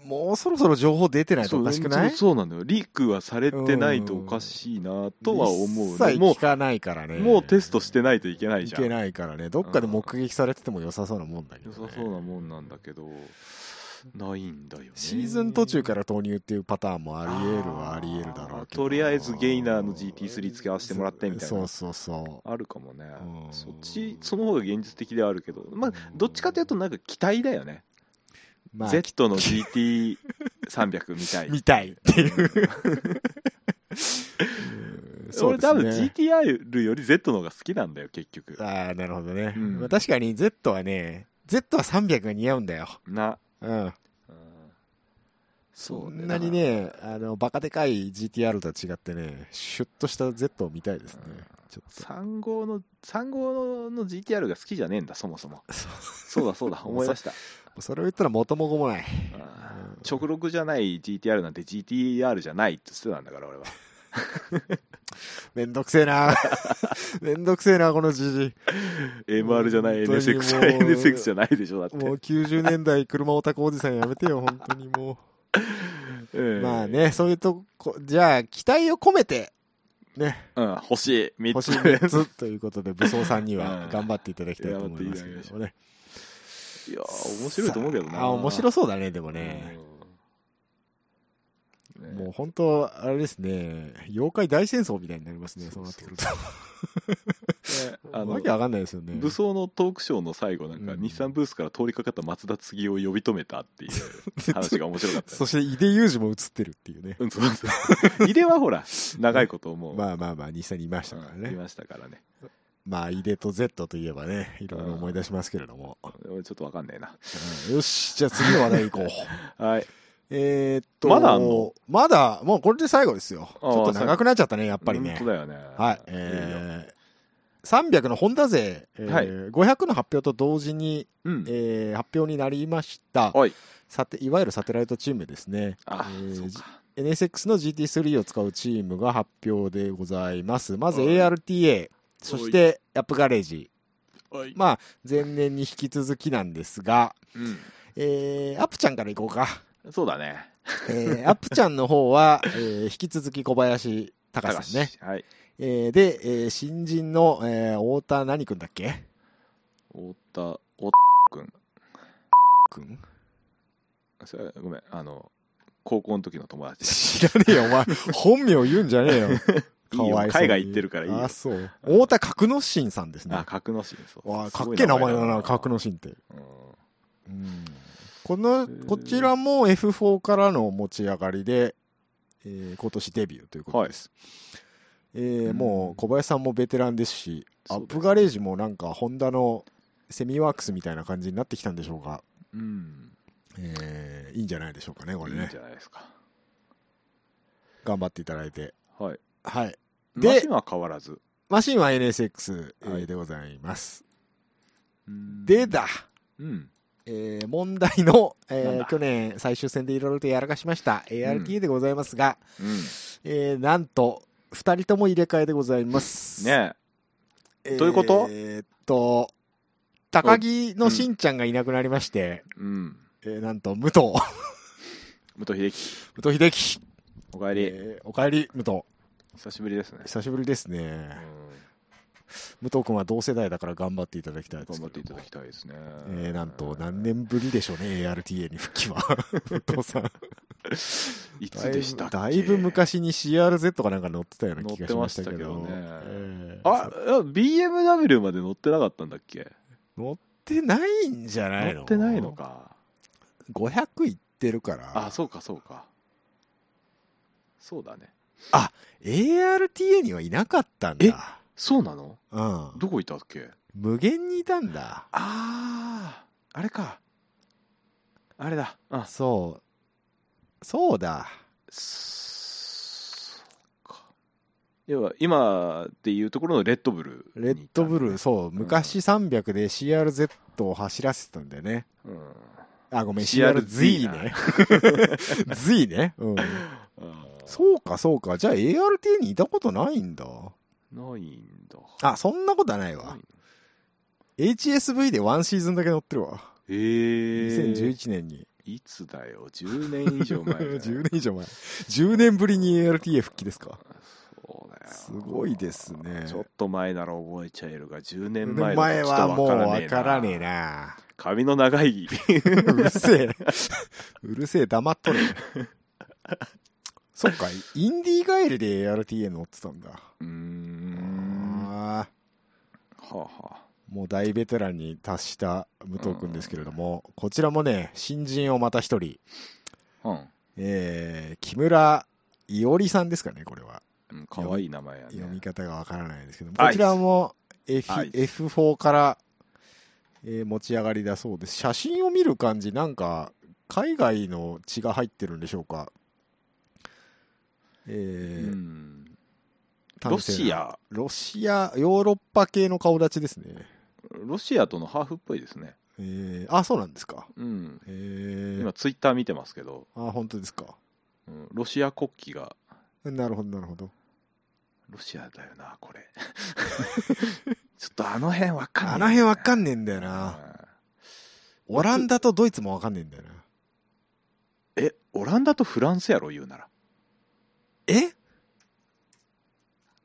[SPEAKER 2] もうそろそろ情報出てないとおかしくない？
[SPEAKER 1] そうそうなんだよ。リークはされてないとおかしいなとは思う。
[SPEAKER 2] 一切
[SPEAKER 1] も
[SPEAKER 2] 聞かないからね。
[SPEAKER 1] うもうテストしてないといけないじゃん。
[SPEAKER 2] いけないからね。どっかで目撃されてても良さそうなもんだけど、ね。
[SPEAKER 1] 良さそうなもんなんだけどないんだよね。
[SPEAKER 2] シーズン途中から投入っていうパターンもあり得るはあり得るだろうけど。
[SPEAKER 1] とりあえずゲイナーの GT3 付け合わせてもらってみたいな
[SPEAKER 2] そうそうそう。
[SPEAKER 1] あるかもね。
[SPEAKER 2] うん。
[SPEAKER 1] そっちその方が現実的ではあるけど。まあどっちかというとなんか期待だよね、
[SPEAKER 2] まあ、
[SPEAKER 1] Z の GT300 みたい
[SPEAKER 2] 見たいっていう。そう
[SPEAKER 1] 俺多分。GTR より Z の方が好きなんだよ結局
[SPEAKER 2] ああ、なるほどね。
[SPEAKER 1] うん
[SPEAKER 2] まあ、確かに Z はね、Z は300が似合うんだよ。
[SPEAKER 1] な、
[SPEAKER 2] うん。
[SPEAKER 1] うん
[SPEAKER 2] そんなにね、あの、バカでかい GTR とは違ってね、シュッとした Z を見たいですね。ちょっと。
[SPEAKER 1] 3号の3号の GTR が好きじゃねえんだそもそも そうだそうだ思い出した
[SPEAKER 2] それを言ったら元も子もない。
[SPEAKER 1] 直録じゃない GTR なんて GTR じゃないって言ってたんだから俺は。
[SPEAKER 2] めんどくせえな。めんどくせえな、このじじ
[SPEAKER 1] MR じゃない NSX じゃ NSX じゃないでしょだって。
[SPEAKER 2] い。もう90年代車オタクおじさんやめてよ、本当にも
[SPEAKER 1] え
[SPEAKER 2] う。
[SPEAKER 1] え
[SPEAKER 2] まあね、そういうとこ、じゃあ、期待を込めて、ね、
[SPEAKER 1] うん星3
[SPEAKER 2] 星
[SPEAKER 1] つ。
[SPEAKER 2] 3つということで、武装さんには
[SPEAKER 1] うん
[SPEAKER 2] 頑張っていただきたいと思いますけれどもね。
[SPEAKER 1] いやー面白いと思うけどな
[SPEAKER 2] あ、面白そうだね、でもね。
[SPEAKER 1] ね
[SPEAKER 2] もう本当、あれですね、妖怪大戦争みたいになりますね、そうなってくると。
[SPEAKER 1] あの
[SPEAKER 2] わけわかんないですよね。
[SPEAKER 1] 武装のトークショーの最後なんか、
[SPEAKER 2] うん
[SPEAKER 1] 日産ブースから通りかかった松田継ぎを呼び止めたっていう 話が面白かったよ
[SPEAKER 2] そして、井出裕二も映ってるっていうね。
[SPEAKER 1] うんそうそう井出はほら長いこともう、
[SPEAKER 2] まあまあまあ、日産にいましたからね。
[SPEAKER 1] うんいましたからね
[SPEAKER 2] まあ、井出と Z といえばね、いろいろ思い出しますけれども。
[SPEAKER 1] 俺ちょっとわかんねえな
[SPEAKER 2] うんよし、じゃあ次の話題行こう。
[SPEAKER 1] はい
[SPEAKER 2] えーっと、
[SPEAKER 1] まだあんの？
[SPEAKER 2] まだ、もうこれで最後ですよ。ち
[SPEAKER 1] あー
[SPEAKER 2] ょっと長くなっちゃったね、やっぱりね
[SPEAKER 1] 本。当だよね
[SPEAKER 2] はい。えー、300のホンダ勢、えー
[SPEAKER 1] はい
[SPEAKER 2] 500の発表と同時に、
[SPEAKER 1] うん
[SPEAKER 2] えー発表になりました。
[SPEAKER 1] はい
[SPEAKER 2] さて、いわゆるサテライトチームですね。
[SPEAKER 1] あ
[SPEAKER 2] えー
[SPEAKER 1] そうか
[SPEAKER 2] NSX の GT3 を使うチームが発表でございます。まず
[SPEAKER 1] はい
[SPEAKER 2] ARTA、そしてアップガレージ。
[SPEAKER 1] はい
[SPEAKER 2] まあ、前年に引き続きなんですが、
[SPEAKER 1] う
[SPEAKER 2] えー、アップちゃんからいこうか。
[SPEAKER 1] んそうだね
[SPEAKER 2] えー、アップちゃんの方は、えー引き続き小林隆さんね。
[SPEAKER 1] はい
[SPEAKER 2] えーで、えー新人の、えー太田何君だっけ？
[SPEAKER 1] 太田お君
[SPEAKER 2] くん
[SPEAKER 1] それごめんあの高校の時の友達
[SPEAKER 2] 知らねえよ、お前。本名言うんじゃねえよ。
[SPEAKER 1] いいよ海外行ってるからいいよ
[SPEAKER 2] あ、そう。太田角之進さんですね。
[SPEAKER 1] あ格之進そう
[SPEAKER 2] わかっけえ名前だな、
[SPEAKER 1] な
[SPEAKER 2] 角之進って。
[SPEAKER 1] うん
[SPEAKER 2] うんこの、こちらも F4 からの持ち上がりで、えー今年デビューということです。えー
[SPEAKER 1] うん
[SPEAKER 2] もう小林さんもベテランですし、アップガレージもなんかホンダのセミワークスみたいな感じになってきたんでしょうか。
[SPEAKER 1] うん
[SPEAKER 2] えーいいんじゃないでしょうかね、これね
[SPEAKER 1] いいんじ。ゃないですか
[SPEAKER 2] 頑張っていただいて。
[SPEAKER 1] はい
[SPEAKER 2] はい。で
[SPEAKER 1] マシンは変わらず。
[SPEAKER 2] マシンは NSX、でございます。
[SPEAKER 1] うん。
[SPEAKER 2] でだ、
[SPEAKER 1] うん。
[SPEAKER 2] えー問題の、えー去年最終戦でいろいろとやらかしました。ART でございますが、
[SPEAKER 1] うん。
[SPEAKER 2] えーなんと、二人とも入れ替えでございます。
[SPEAKER 1] ね
[SPEAKER 2] え。ー
[SPEAKER 1] どういうこと？
[SPEAKER 2] えーっと、高木のしんちゃんがいなくなりまして、
[SPEAKER 1] えうん。
[SPEAKER 2] えーなんと、武藤、
[SPEAKER 1] 武藤秀樹。
[SPEAKER 2] 武藤秀樹、
[SPEAKER 1] おかえり。
[SPEAKER 2] えーおかえり、武藤。
[SPEAKER 1] 久しぶりですね
[SPEAKER 2] 久しぶりですね。
[SPEAKER 1] うん
[SPEAKER 2] 武藤君は同世代だから頑張っていただきたいです
[SPEAKER 1] 頑張っていただきたいですね
[SPEAKER 2] えーなんと、何年ぶりでしょうね、ARTA に復帰は。武藤さん。
[SPEAKER 1] いつでしたっけ？
[SPEAKER 2] だいぶ昔に CRZ かなんか乗ってたような気がしましけど。
[SPEAKER 1] したたけどね
[SPEAKER 2] えー
[SPEAKER 1] ああ BMW まで乗ってなかったんだっけ？
[SPEAKER 2] 乗ってないんじゃないの？
[SPEAKER 1] 乗ってないの。か
[SPEAKER 2] 500いってるから。
[SPEAKER 1] あそうかそうかそうだね
[SPEAKER 2] ARTA にはいなかったん
[SPEAKER 1] え
[SPEAKER 2] だ。
[SPEAKER 1] そうなの？
[SPEAKER 2] うん。
[SPEAKER 1] どこいたっけ？
[SPEAKER 2] 無限にいたんだ。
[SPEAKER 1] あああれかあれだあ
[SPEAKER 2] そう。そうだ。
[SPEAKER 1] そうか要は今でいうところのレッドブル
[SPEAKER 2] レッドブル、そう。昔300で CRZ を走らせてたんだよね。
[SPEAKER 1] うん
[SPEAKER 2] あ、ごめん、
[SPEAKER 1] CRZ
[SPEAKER 2] CRZ ね。Z ね。うん。
[SPEAKER 1] あ
[SPEAKER 2] そうか、そうか。じゃあ ARTA にいたことないんだ。
[SPEAKER 1] ーないんだ
[SPEAKER 2] あ、そんなことはないわ。HSV でワンシーズンだけ乗ってるわ。
[SPEAKER 1] えー、
[SPEAKER 2] 2011年に。
[SPEAKER 1] いつだよ？10年以上前だよ
[SPEAKER 2] 10年以上前。10年ぶりに ARTA 復帰ですか。
[SPEAKER 1] そうだよ
[SPEAKER 2] すごいですね
[SPEAKER 1] ちょっと前なら覚えちゃえるが10年前だ
[SPEAKER 2] 前はもうわ
[SPEAKER 1] わ
[SPEAKER 2] からねえな。
[SPEAKER 1] 髪の長い
[SPEAKER 2] うるせえ。うるせえ、黙っとれ。そっか、インディー帰りで ARTA 乗ってたんだ。
[SPEAKER 1] うーん。は
[SPEAKER 2] ああ、
[SPEAKER 1] あ。は
[SPEAKER 2] もう大ベテランに達した武藤君ですけれども、こちらもね、新人をまた一人、
[SPEAKER 1] あうん。
[SPEAKER 2] えー、木村伊織さんですかね、これは。
[SPEAKER 1] うんかわいい名前やね。
[SPEAKER 2] 読み方がわからないですけども、こちらも F
[SPEAKER 1] アイス。
[SPEAKER 2] F4 から、えー持ち上がりだそうです。写真を見る感じ、なんか、海外の血が入ってるんでしょうか。えー
[SPEAKER 1] うん。
[SPEAKER 2] 端
[SPEAKER 1] ロシア。
[SPEAKER 2] ロシア、ヨーロッパ系の顔立ちですね。
[SPEAKER 1] ロシアとのハーフっぽいですね。
[SPEAKER 2] えーあ、そうなんですか。
[SPEAKER 1] うん。
[SPEAKER 2] えー。
[SPEAKER 1] 今ツイッター見てますけど、
[SPEAKER 2] あ、本当ですか。
[SPEAKER 1] うん。ロシア国旗が。
[SPEAKER 2] なるほど、なるほど。
[SPEAKER 1] ロシアだよなこれ。ちょっとあの辺わかんな。い
[SPEAKER 2] あの辺わか
[SPEAKER 1] ん
[SPEAKER 2] んねえんだよな。
[SPEAKER 1] な
[SPEAKER 2] オランダとドイツもわかんねえんだよな。
[SPEAKER 1] えオランダとフランスやろ言うなら
[SPEAKER 2] え？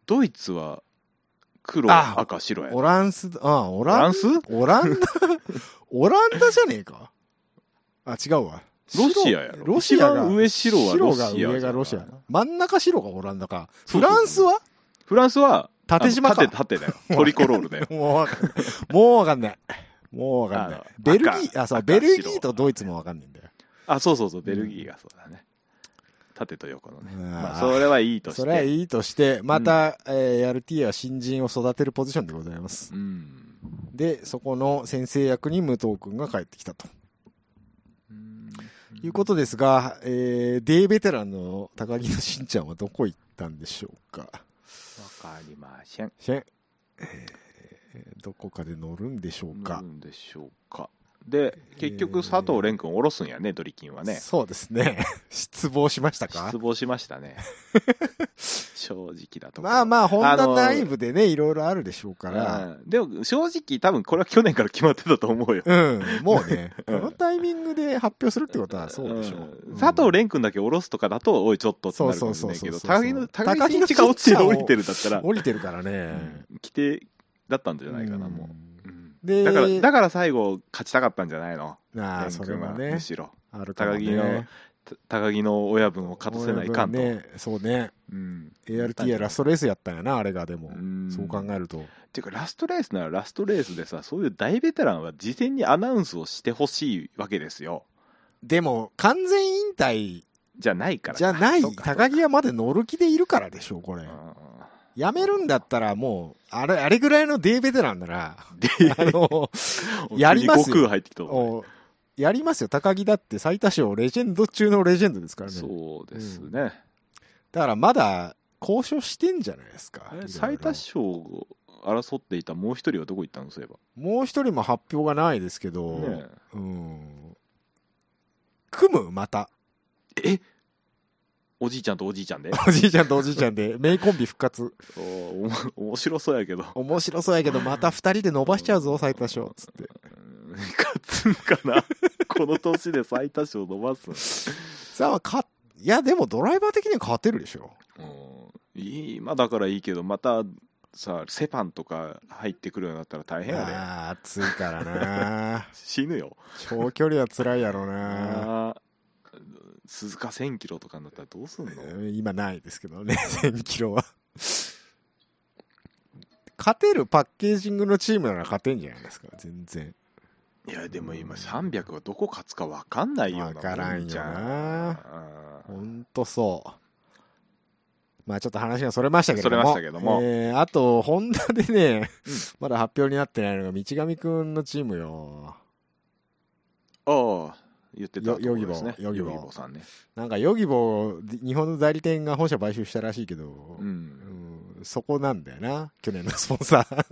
[SPEAKER 1] ドイツは黒
[SPEAKER 2] あ
[SPEAKER 1] 赤白や
[SPEAKER 2] オランス、あ、オ
[SPEAKER 1] フ
[SPEAKER 2] ラン
[SPEAKER 1] ス？
[SPEAKER 2] オランダ、オランダじゃねえか？あ、違うわ。
[SPEAKER 1] ロシアやろ
[SPEAKER 2] 白ロシアが。
[SPEAKER 1] 上白はロシア
[SPEAKER 2] 白が上がロシア。真ん中白がオランダか。フランスは？
[SPEAKER 1] フランスは
[SPEAKER 2] 縦島か
[SPEAKER 1] 縦縦だよ トリコロールだよ
[SPEAKER 2] もうわかんない。もうわかんない。もうわかんない。ベルギー、あ、そう、
[SPEAKER 1] 赤
[SPEAKER 2] ベルギ
[SPEAKER 1] 白
[SPEAKER 2] ーとドイツもわかんないんだよ。
[SPEAKER 1] あそうそうそうベルギーがそうだね縦と横のね。
[SPEAKER 2] うん。
[SPEAKER 1] まあそれはいいとして。
[SPEAKER 2] それはいいとして、また、えー RT は新人を育てるポジションでございます。
[SPEAKER 1] うん。
[SPEAKER 2] で、そこの先生役に武藤君が帰ってきたと。
[SPEAKER 1] うん。
[SPEAKER 2] いうことですが、えー、デーベテランの高木のしんちゃんはどこ行ったんでしょうか？
[SPEAKER 1] わかりません。
[SPEAKER 2] ん。えーどこかで乗るんでしょうか？
[SPEAKER 1] 乗る。んでしょうかで結局佐藤蓮君下ろすんやねドリキンはね。
[SPEAKER 2] そうですね。失望しましたか？
[SPEAKER 1] 失望しましたね。正直だと
[SPEAKER 2] まあまあ、ホンダ内部でね、いろいろあるでしょうから。
[SPEAKER 1] うん。でも正直多分これは去年から決まってたと思うよ。
[SPEAKER 2] うん、もうね、こ
[SPEAKER 1] うん。
[SPEAKER 2] のタイミングで発表するってことはそうでしょう。
[SPEAKER 1] ん。佐藤蓮君だけ下ろすとかだとおいちょっとってなるかもしれないけど高木の高
[SPEAKER 2] 高木の
[SPEAKER 1] 木選手が落ちて降りてるだったら。
[SPEAKER 2] 降りてるからね。
[SPEAKER 1] うん。規定だったんじゃないかなもう、うん
[SPEAKER 2] で、
[SPEAKER 1] だからだから最後勝ちたかったんじゃないの？
[SPEAKER 2] あそれ
[SPEAKER 1] は
[SPEAKER 2] ね。
[SPEAKER 1] む、しろ。
[SPEAKER 2] あるかもね。
[SPEAKER 1] 高木のた高木の親分を勝たせないかんと、
[SPEAKER 2] ね、そうね。
[SPEAKER 1] うん。
[SPEAKER 2] ART やラストレースやったんやな、あれがでも。
[SPEAKER 1] うん。
[SPEAKER 2] そう考えると。
[SPEAKER 1] っていうかラストレースならラストレースでさそういう大ベテランは事前にアナウンスをしてほしいわけですよ。
[SPEAKER 2] でも、完全引退
[SPEAKER 1] じゃないから。
[SPEAKER 2] じゃない、高木はまで乗る気でいるからでしょ、これ。
[SPEAKER 1] あ
[SPEAKER 2] やめるんだったらもう、あれ、あれぐらいのデーベテランなら、
[SPEAKER 1] ー
[SPEAKER 2] あの、
[SPEAKER 1] で
[SPEAKER 2] やりますよやりますよ。高木だって最多勝レジェンド中のレジェンドですからね。
[SPEAKER 1] そうですね、
[SPEAKER 2] だからまだ交渉してんじゃないですか。
[SPEAKER 1] 最多勝を争っていたもう一人はどこ行ったのそういえば
[SPEAKER 2] もう一人も発表がないですけど、
[SPEAKER 1] ね
[SPEAKER 2] うん。組む？また。
[SPEAKER 1] え？おじいちゃんとおじいちゃんで
[SPEAKER 2] おじいちゃんとおじいちゃんで、名コンビ復活。
[SPEAKER 1] おおも面白そうやけど
[SPEAKER 2] 面白そうやけど、また二人で伸ばしちゃうぞ、最多勝。つって。
[SPEAKER 1] うん勝つんかな？この年で最多勝伸ばす
[SPEAKER 2] さあ、か、いや、でもドライバー的には勝てるでしょ。
[SPEAKER 1] うんいい今だからいいけどまたさセパンとか入ってくるようになったら大変やで
[SPEAKER 2] ああ、暑いからな。
[SPEAKER 1] 死ぬよ
[SPEAKER 2] 長距離は辛いやろうな。
[SPEAKER 1] 鈴鹿1000キロとかになったらどうすんの？
[SPEAKER 2] う ん今ないですけどね、1000キロは。勝てるパッケージングのチームなら勝てんじゃないですか、全然。
[SPEAKER 1] いやでも今300はどこ勝つか分かんないよう
[SPEAKER 2] からんよ
[SPEAKER 1] じゃ
[SPEAKER 2] な
[SPEAKER 1] あ
[SPEAKER 2] ほんとそう。まあちょっと話がそれましたけども。
[SPEAKER 1] それましたけども
[SPEAKER 2] えーあと、ホンダでね、
[SPEAKER 1] うん
[SPEAKER 2] まだ発表になってないのが、道上くんのチームよ。
[SPEAKER 1] ああ言ってたところですね。
[SPEAKER 2] ヨヨギボ
[SPEAKER 1] ヨギボさんね。
[SPEAKER 2] なんか、ヨギボ、日本の代理店が本社買収したらしいけど、
[SPEAKER 1] う
[SPEAKER 2] うんんそこなんだよな、去年のスポンサー。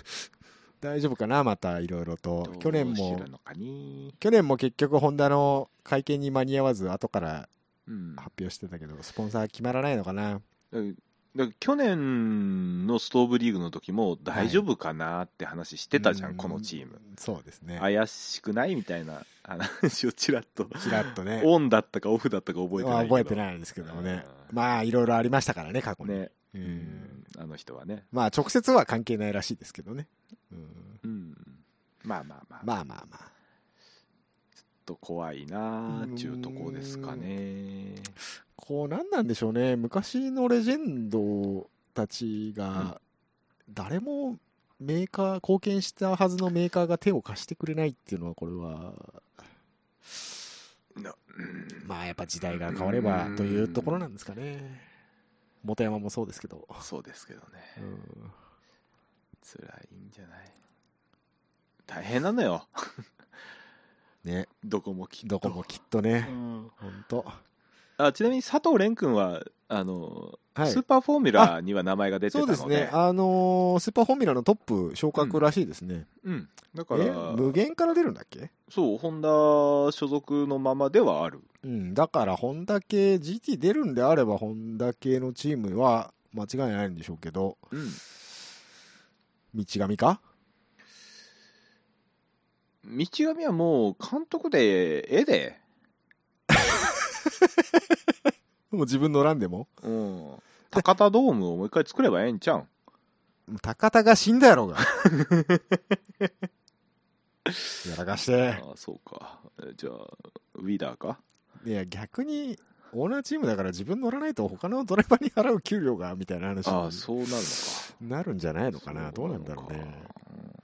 [SPEAKER 2] 大丈夫かな、またいろいろと。去年も去年も結局、ホンダの会見に間に合わず、後から
[SPEAKER 1] うん。
[SPEAKER 2] 発表してたけど、スポンサー決まらないのかな。
[SPEAKER 1] だ去年のストーブリーグの時も大丈夫かなって話してたじゃん、
[SPEAKER 2] うん
[SPEAKER 1] このチーム。
[SPEAKER 2] そうですね。
[SPEAKER 1] 怪しくないみたいな話をちらっと。
[SPEAKER 2] ちらっとね。
[SPEAKER 1] オンだったかオフだったか覚えてない
[SPEAKER 2] 覚えてないですけどもね。
[SPEAKER 1] うん。
[SPEAKER 2] まあ、いろいろありましたからね、過去に。
[SPEAKER 1] ね、
[SPEAKER 2] う
[SPEAKER 1] うん。ん、あの人はね、
[SPEAKER 2] まあ、直接は関係ないらしいですけどね。うん、
[SPEAKER 1] うん、まあまあまあ、
[SPEAKER 2] まあまあまあ。
[SPEAKER 1] ちょっと怖いなあちゅうとこですかね
[SPEAKER 2] こう、なんなんでしょうね。昔のレジェンドたちが、誰もメーカー、貢献したはずのメーカーが手を貸してくれないっていうのは、これは、まあ、やっぱ時代が変わればというところなんですかね。元山もそうですけど。
[SPEAKER 1] そうですけどね。
[SPEAKER 2] うん。
[SPEAKER 1] 辛いんじゃない？大変なのよ。
[SPEAKER 2] ね、
[SPEAKER 1] どこもきっと。
[SPEAKER 2] どこもきっと
[SPEAKER 1] う
[SPEAKER 2] ね、
[SPEAKER 1] ん。
[SPEAKER 2] ほんと。
[SPEAKER 1] あちなみに佐藤蓮君はあの、
[SPEAKER 2] はい。
[SPEAKER 1] スーパーフォーミュラには名前が出てたので。
[SPEAKER 2] そうですね。あのースーパーフォーミュラのトップ昇格らしいですね。
[SPEAKER 1] うん、だから
[SPEAKER 2] え無限から出るんだっけ？
[SPEAKER 1] そうホンダ所属のままではある。
[SPEAKER 2] うん。だから、ホンダ系、GT 出るんであれば、ホンダ系のチームは間違いないんでしょうけど、
[SPEAKER 1] うん。
[SPEAKER 2] 道上か？
[SPEAKER 1] 道上はもう監督でええで
[SPEAKER 2] もう自分の欄でも？
[SPEAKER 1] うん高田ドームをもう一回作ればええんちゃうん？
[SPEAKER 2] 高田が死んだやろうが。やらかして。
[SPEAKER 1] ああそうかえじゃあウィダーか？
[SPEAKER 2] いや、逆に、オーナーチームだから自分乗らないと他のドライバーに払う給料が、みたいな話に
[SPEAKER 1] ああそうなるのか
[SPEAKER 2] なるんじゃないのかな。どうなんだろうね。
[SPEAKER 1] うん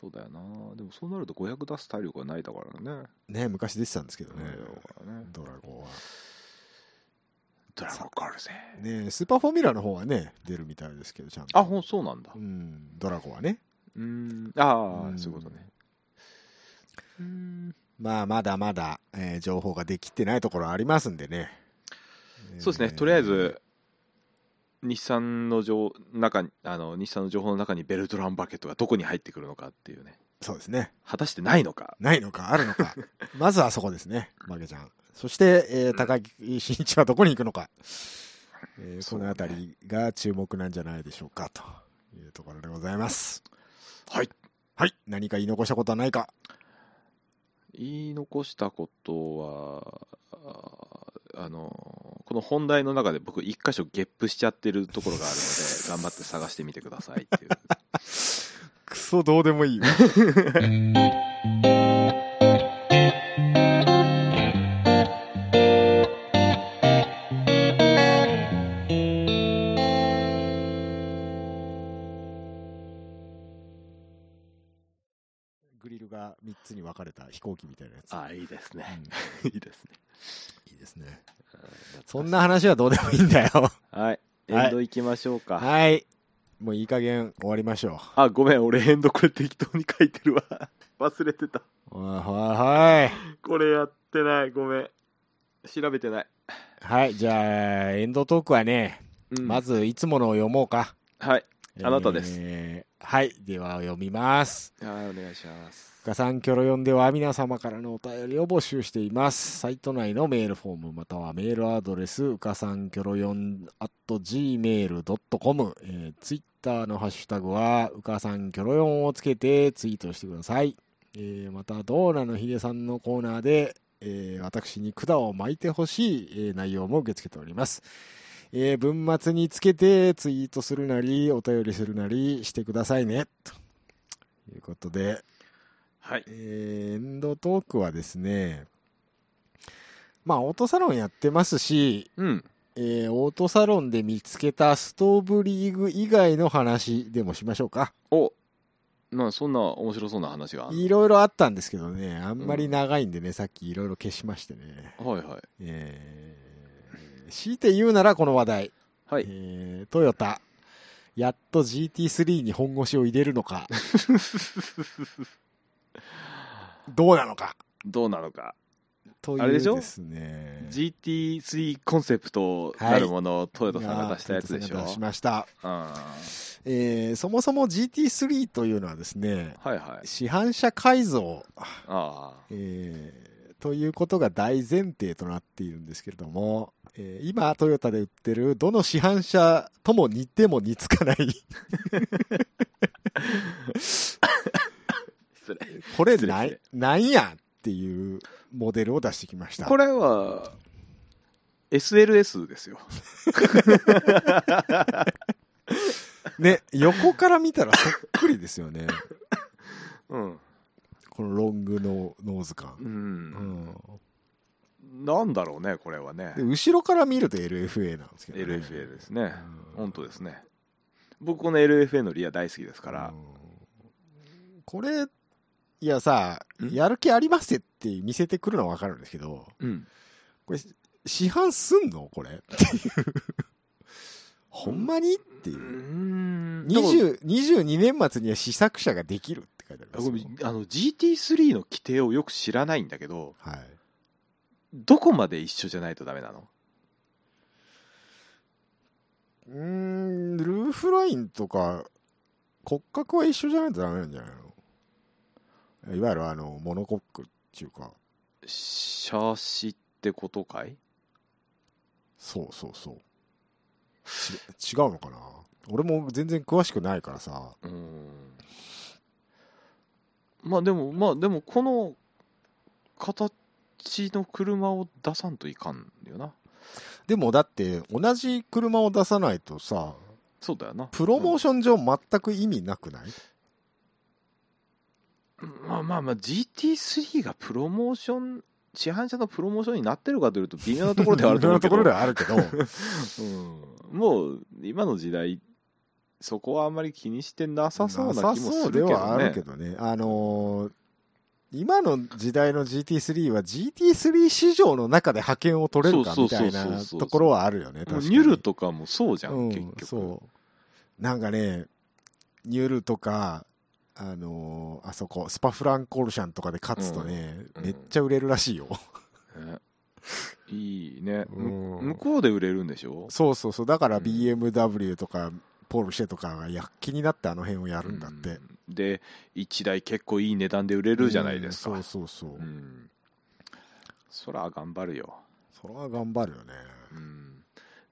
[SPEAKER 1] そうだよな。でもそうなると500出す体力がないだからね。
[SPEAKER 2] ね昔出てたんですけどね。
[SPEAKER 1] ね。
[SPEAKER 2] ドラゴンは。
[SPEAKER 1] ドラゴンガールぜ
[SPEAKER 2] ねスーパーフォーミュラの方はね、出るみたいですけど、ちゃんと。
[SPEAKER 1] あほんそうなんだ。
[SPEAKER 2] うん、ドラゴンはね。
[SPEAKER 1] うーん。あ
[SPEAKER 2] うん。
[SPEAKER 1] あそういうことね。うーん。
[SPEAKER 2] まあ、まだまだ、えー情報ができてないところありますんでね。
[SPEAKER 1] そうですね、とりあえず、日産の情中にあの日産の情報の中にベルトランバケットがどこに入ってくるのかっていうね、
[SPEAKER 2] そうですね。
[SPEAKER 1] 果たしてないのか、
[SPEAKER 2] ないのか、あるのか。まずはそこですね、マゲちゃん。そして、えー高木真一はどこに行くのか。えーこのあたりが注目なんじゃないでしょうか、というところでございます。
[SPEAKER 1] はい、
[SPEAKER 2] はい。何か言い残したことはないか
[SPEAKER 1] 言い残したことは、この本題の中で僕、一箇所ゲップしちゃってるところがあるので、頑張って探してみてくださいっていう。
[SPEAKER 2] くそそどうでもいいわ。グリルが3つに分かれた飛行機みたいなやつ。
[SPEAKER 1] ああいいですね
[SPEAKER 2] うん
[SPEAKER 1] いいですね
[SPEAKER 2] ですね。
[SPEAKER 1] うん。
[SPEAKER 2] そんな話はどうでもいいんだよ。
[SPEAKER 1] はい。エンド行きましょうか、
[SPEAKER 2] はい。もういい加減終わりましょ
[SPEAKER 1] あごめん。俺エンドこれ適当に書いてるわ。忘れてた。
[SPEAKER 2] う。はいはいはい。
[SPEAKER 1] これやってない。ごめん。調べてない、
[SPEAKER 2] はい、じゃあ、エンドトークはね、
[SPEAKER 1] うん。
[SPEAKER 2] まずいつものを読もうか。
[SPEAKER 1] はいあなたです
[SPEAKER 2] えーはい、では読みます。
[SPEAKER 1] はいお願いします
[SPEAKER 2] ガサンキョロ4では皆様からのお便りを募集しています。サイト内のメールフォームまたはメールアドレス、うかさんきょろ4 at gmail.com、えー、ツイッターのハッシュタグは、うかさんきょろ4をつけてツイートしてください。えーまた、ドーナのヒデさんのコーナーで、えー私に管を巻いてほしい、えー内容も受け付けております。えー文末につけてツイートするなり、お便りするなりしてくださいね。ということで、
[SPEAKER 1] はい
[SPEAKER 2] えーエンドトークはですね、まあ、オートサロンやってますし、
[SPEAKER 1] うん
[SPEAKER 2] えーオートサロンで見つけたストーブリーグ以外の話でもしましょうか。
[SPEAKER 1] おなそんな面白そうな話が
[SPEAKER 2] いろいろあったんですけどね、あんまり長いんでね、さっきいろいろ消しましてね。
[SPEAKER 1] はいはい
[SPEAKER 2] えー強いて言うならこの話題。
[SPEAKER 1] はい。
[SPEAKER 2] えートヨタ、やっと GT3 に本腰を入れるのか、どうなのか。
[SPEAKER 1] どうなのか。
[SPEAKER 2] という
[SPEAKER 1] で
[SPEAKER 2] すね。
[SPEAKER 1] GT3 コンセプトなるものをトヨタさんが出したやつでしょ、
[SPEAKER 2] が出しました。
[SPEAKER 1] あ
[SPEAKER 2] えーそもそも GT3 というのはですね、
[SPEAKER 1] ーはいはい。
[SPEAKER 2] 市販車改造、
[SPEAKER 1] あ
[SPEAKER 2] えーということが大前提となっているんですけれども、えー今トヨタで売ってるどの市販車とも似ても似つかない。これないなんやっていうモデルを出してきました。
[SPEAKER 1] これは SLS ですよ。
[SPEAKER 2] ね横から見たらそっくりですよね。
[SPEAKER 1] うん、
[SPEAKER 2] このロングのノーズ感、
[SPEAKER 1] う、
[SPEAKER 2] うん。ん、
[SPEAKER 1] なんだろうねこれはね。
[SPEAKER 2] で後ろから見ると LFA なんですけど、ね、
[SPEAKER 1] LFA ですね。
[SPEAKER 2] うん。
[SPEAKER 1] 本当ですね。僕この LFA のリア大好きですから。
[SPEAKER 2] うん。これいやさ
[SPEAKER 1] ん？
[SPEAKER 2] やる気ありますって見せてくるのは分かるんですけど
[SPEAKER 1] うん。
[SPEAKER 2] これ市販すんの？これ。っていうほんまに？っていう。うん。20 22年末には試作車ができる書いてあります。
[SPEAKER 1] あの GT3 の規定をよく知らないんだけど
[SPEAKER 2] はい。
[SPEAKER 1] どこまで一緒じゃないとダメなの？
[SPEAKER 2] うーんルーフラインとか骨格は一緒じゃないとダメなんじゃないの？いわゆるあのモノコックっていうか。
[SPEAKER 1] シャーシってことかい？
[SPEAKER 2] そうそうそう。ち違うのかな？俺も全然詳しくないからさ。
[SPEAKER 1] うんまあでもまあでもこの形の車を出さんといかんよな。
[SPEAKER 2] でもだって同じ車を出さないとさ
[SPEAKER 1] そうだよな。
[SPEAKER 2] プロモーション上全く意味なくない、
[SPEAKER 1] うん。まあまあまあ GT3 がプロモーション市販車のプロモーションになってるかというと微妙なところではあると思うけど。
[SPEAKER 2] 微妙なところではあるけど。
[SPEAKER 1] うん、もう今の時代そこはあんまり気にしてなさそうな気もするけどね。
[SPEAKER 2] ではあるけどね。あのー今の時代の GT3 は GT3 市場の中で派遣を取れるかみたいなところはあるよね確かに。
[SPEAKER 1] ニュルとかもそうじゃん、
[SPEAKER 2] うん、
[SPEAKER 1] 結局。
[SPEAKER 2] そう。なんかねニュルとかあのーあそこスパフランコルシャンとかで勝つとね、
[SPEAKER 1] うん。
[SPEAKER 2] めっちゃ売れるらしいよ、
[SPEAKER 1] ね。いいね、む
[SPEAKER 2] うん。
[SPEAKER 1] 向こうで売れるんでしょ？
[SPEAKER 2] そうそうそう。だから
[SPEAKER 1] うん。
[SPEAKER 2] BMW とかポルシェとかが躍起になってあの辺をやるんだって、
[SPEAKER 1] うん。で1台結構いい値段で売れるじゃないですか、
[SPEAKER 2] うんそうそうそう、
[SPEAKER 1] うん。そら頑張るよ、
[SPEAKER 2] それは頑張るよね。
[SPEAKER 1] うん。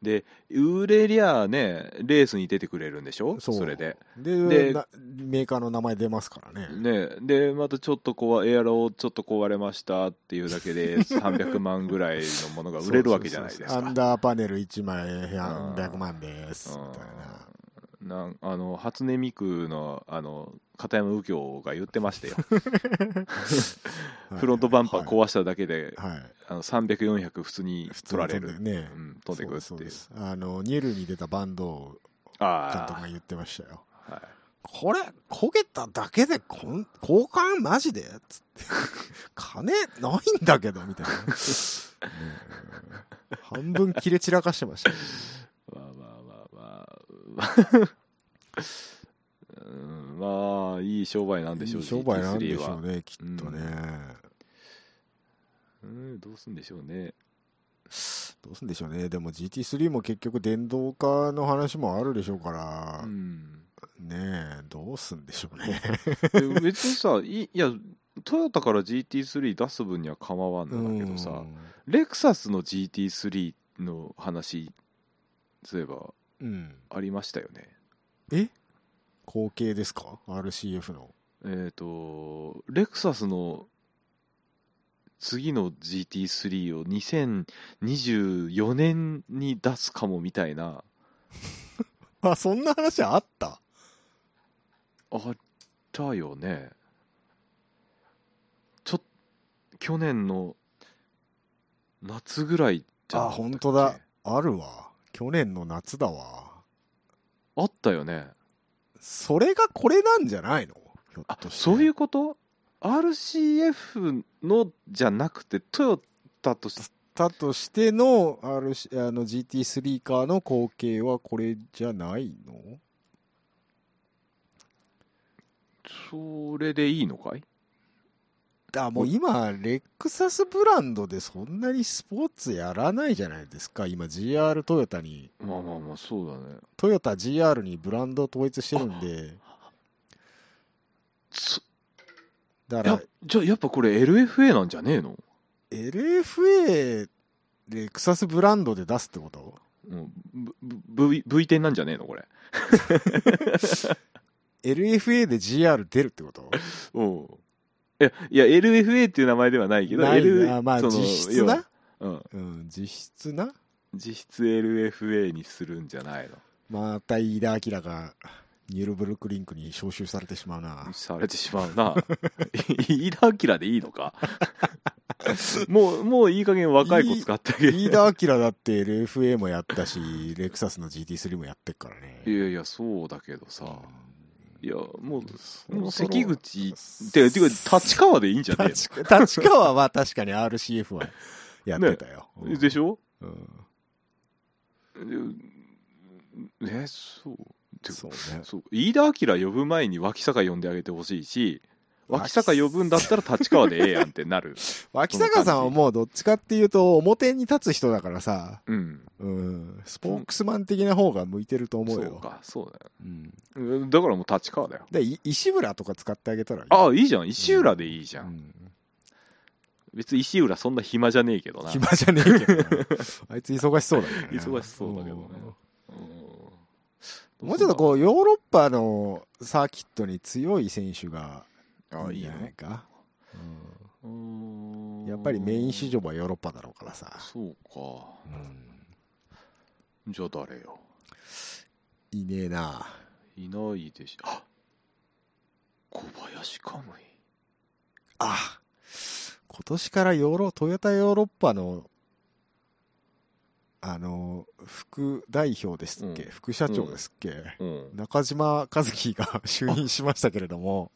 [SPEAKER 1] で売れりゃねレースに出てくれるんでしょ？
[SPEAKER 2] そう。
[SPEAKER 1] れで。
[SPEAKER 2] でメーカーの名前出ますからね。
[SPEAKER 1] ね。でまたちょっとこうエアロちょっと壊れましたっていうだけで 300万ぐらいのものが売れるわけじゃないですか。
[SPEAKER 2] アンダーパネル1枚100万です、
[SPEAKER 1] うん。
[SPEAKER 2] みたいな
[SPEAKER 1] なんあの初音ミクのあの片山右京が言ってましたよフロントバンパー壊しただけで、
[SPEAKER 2] はい、はい
[SPEAKER 1] あの300400普通に取られる。
[SPEAKER 2] ね
[SPEAKER 1] うん、飛んでくるっていう。
[SPEAKER 2] あのニュルに出たバンド監督が言ってましたよ。
[SPEAKER 1] はい。
[SPEAKER 2] これ焦げただけでこん交換マジで？つって。金ないんだけどみたいな、半分切れ散らかしてました。よ
[SPEAKER 1] まあまあまあまあうんまあいい商売なんでしょう
[SPEAKER 2] いい商売なんでし
[SPEAKER 1] GT3
[SPEAKER 2] ょ
[SPEAKER 1] は
[SPEAKER 2] うねきっとね、
[SPEAKER 1] うん。どうすんでしょうね。
[SPEAKER 2] どうすんでしょうね。でも GT3 も結局電動化の話もあるでしょうから、
[SPEAKER 1] うん。
[SPEAKER 2] ねえどうすんでしょうね。
[SPEAKER 1] で別にさいいやトヨタから GT3 出す分には構わんのだけどさ、
[SPEAKER 2] うん。
[SPEAKER 1] レクサスの GT3 の話そういえば
[SPEAKER 2] うん
[SPEAKER 1] ありましたよね。
[SPEAKER 2] え？後継ですか？RCF の。
[SPEAKER 1] えっ、とレクサスの次の GT3 を2024年に出すかもみたいな。
[SPEAKER 2] あそんな話あった？
[SPEAKER 1] あったよね。ちょ去年の夏ぐらいじゃな
[SPEAKER 2] あ本当だ。あるわ去年の夏だわ。
[SPEAKER 1] あったよね。
[SPEAKER 2] それがこれなんじゃないの？ひょっ
[SPEAKER 1] あ
[SPEAKER 2] として。
[SPEAKER 1] そういうこと ?RCF のじゃなくてトヨタとし
[SPEAKER 2] だとしての RC あの GT3 カーの後継はこれじゃないの？
[SPEAKER 1] それでいいのかい？
[SPEAKER 2] あもう今レクサスブランドでそんなにスポーツやらないじゃないですか。今 GR トヨタに。
[SPEAKER 1] まあまあまあそうだね。
[SPEAKER 2] トヨタ GR にブランド統一してるんで。
[SPEAKER 1] そ
[SPEAKER 2] だから
[SPEAKER 1] やじゃあやっぱこれ LFA なんじゃねえの
[SPEAKER 2] ？LFA レクサスブランドで出すってこと？
[SPEAKER 1] うん v, v, v 点なんじゃねえのこれ？
[SPEAKER 2] LFA で GR 出るってこと？
[SPEAKER 1] うんいやいや LFA っていう名前ではないけど
[SPEAKER 2] ない
[SPEAKER 1] L
[SPEAKER 2] あまあ実質な、
[SPEAKER 1] うん、
[SPEAKER 2] うん、実質な？
[SPEAKER 1] 実質 LFA にするんじゃないの？
[SPEAKER 2] また飯田明がニュールブルクリンクに招集されてしまうな。
[SPEAKER 1] されてしまうな。飯田明でいいのか？もうもういい加減若い子使ってあげる。
[SPEAKER 2] 飯田明だって LFA もやったしレクサスの GT3 もやってっからね。
[SPEAKER 1] いやいやそうだけどさいやもうもう関口ててか立川でいいんじゃね
[SPEAKER 2] 立川立川は確かに RCF はやってたよ、
[SPEAKER 1] え のでしょ？
[SPEAKER 2] うん。
[SPEAKER 1] えそう。て
[SPEAKER 2] そうね。
[SPEAKER 1] そう。飯田明呼ぶ前に脇坂呼んであげてほしいし脇坂呼ぶんだったら立川でええやんってなる。
[SPEAKER 2] 脇坂さんはもうどっちかっていうと表に立つ人だからさ、
[SPEAKER 1] うん。
[SPEAKER 2] うん、スポークスマン的な方が向いてると思うよ。
[SPEAKER 1] そうかそうだよ。
[SPEAKER 2] うん、
[SPEAKER 1] うん。だからもう立川だよ。
[SPEAKER 2] でい石浦とか使ってあげたらいい。
[SPEAKER 1] ああいいじゃん。石浦でいいじゃん、
[SPEAKER 2] うん。
[SPEAKER 1] 別に石浦そんな暇じゃねえけどな。
[SPEAKER 2] 暇じゃねえけどな。あいつ忙しそうだね。
[SPEAKER 1] 忙しそうだけどね。
[SPEAKER 2] うん。もうちょっとこうヨーロッパのサーキットに強い選手がいいんじゃ
[SPEAKER 1] あいいの
[SPEAKER 2] ないか、
[SPEAKER 1] うーん。
[SPEAKER 2] やっぱりメイン市場はヨーロッパだろうからさ、
[SPEAKER 1] そうか。じゃあ誰よ？
[SPEAKER 2] いねえな。い
[SPEAKER 1] ないでしょ。あ小林カムイ。
[SPEAKER 2] あ今年からヨーロトヨタヨーロッパのあの副代表ですっけ、
[SPEAKER 1] うん。
[SPEAKER 2] 副社長ですっけ、
[SPEAKER 1] うん。
[SPEAKER 2] 中島和樹が 就任しましたけれども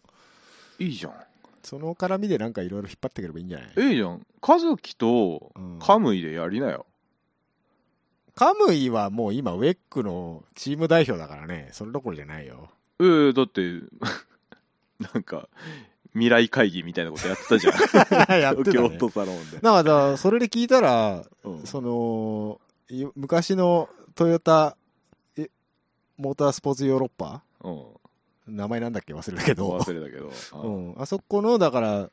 [SPEAKER 1] いいじゃん。
[SPEAKER 2] その絡みでなんかいろいろ引っ張ってくればいいんじゃない？
[SPEAKER 1] ええじゃん。和樹と
[SPEAKER 2] うん。
[SPEAKER 1] カムイでやりなよ、
[SPEAKER 2] カムイはもう今ウェックのチーム代表だからね。それどころじゃないよ。
[SPEAKER 1] ええだって なんか未来会議みたいなことやってたじゃん。
[SPEAKER 2] やってたね。
[SPEAKER 1] 京都サロンで、
[SPEAKER 2] だからそれで聞いたら
[SPEAKER 1] うん。
[SPEAKER 2] そのい昔のトヨタえモータースポーツヨーロッパ？
[SPEAKER 1] うん、
[SPEAKER 2] 名前なんだっけ忘れたけど、
[SPEAKER 1] 忘れたけど、
[SPEAKER 2] うん、あそこのだから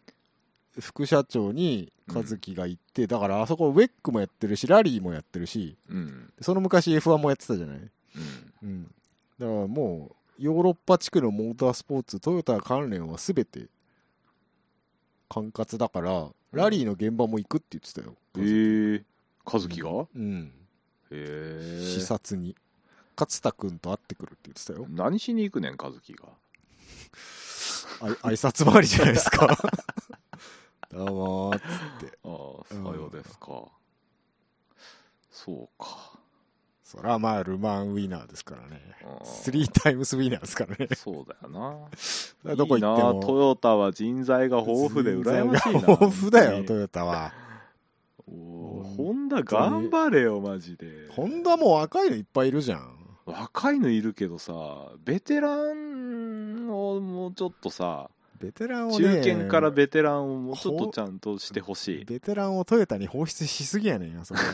[SPEAKER 2] 副社長に和樹が行って、だからあそこウェックもやってるしラリーもやってるし
[SPEAKER 1] うん。
[SPEAKER 2] その昔 F1 もやってたじゃない、
[SPEAKER 1] うん。
[SPEAKER 2] うん、だからもうヨーロッパ地区のモータースポーツトヨタ関連は全て管轄だからラリーの現場も行くって言ってたよ、
[SPEAKER 1] ええ和樹が、
[SPEAKER 2] うん、
[SPEAKER 1] へえ
[SPEAKER 2] 視察に勝田君と会ってくるって言ってたよ。
[SPEAKER 1] 何しに行くねん和樹が。
[SPEAKER 2] あい 挨拶回りじゃないですか。どうもーっつって。
[SPEAKER 1] ああさようですか、そうか。
[SPEAKER 2] そらまあルマンウィナーですからね。
[SPEAKER 1] あー。
[SPEAKER 2] スリータイムスウィナーですからね。
[SPEAKER 1] そうだよな。
[SPEAKER 2] どこ行っても。
[SPEAKER 1] いいなトヨタは人材が豊富で羨ましいな
[SPEAKER 2] 豊富だよトヨタは。
[SPEAKER 1] おホンダ頑張れよマジで。
[SPEAKER 2] ホンダも若いのいっぱいいるじゃん
[SPEAKER 1] 若いのいるけどさベテランをもうちょっとさ
[SPEAKER 2] ベテランをね
[SPEAKER 1] 中堅からベテランをもうちょっとちゃんとしてほし
[SPEAKER 2] ベテランをトヨタに放出しすぎやねんよそれは。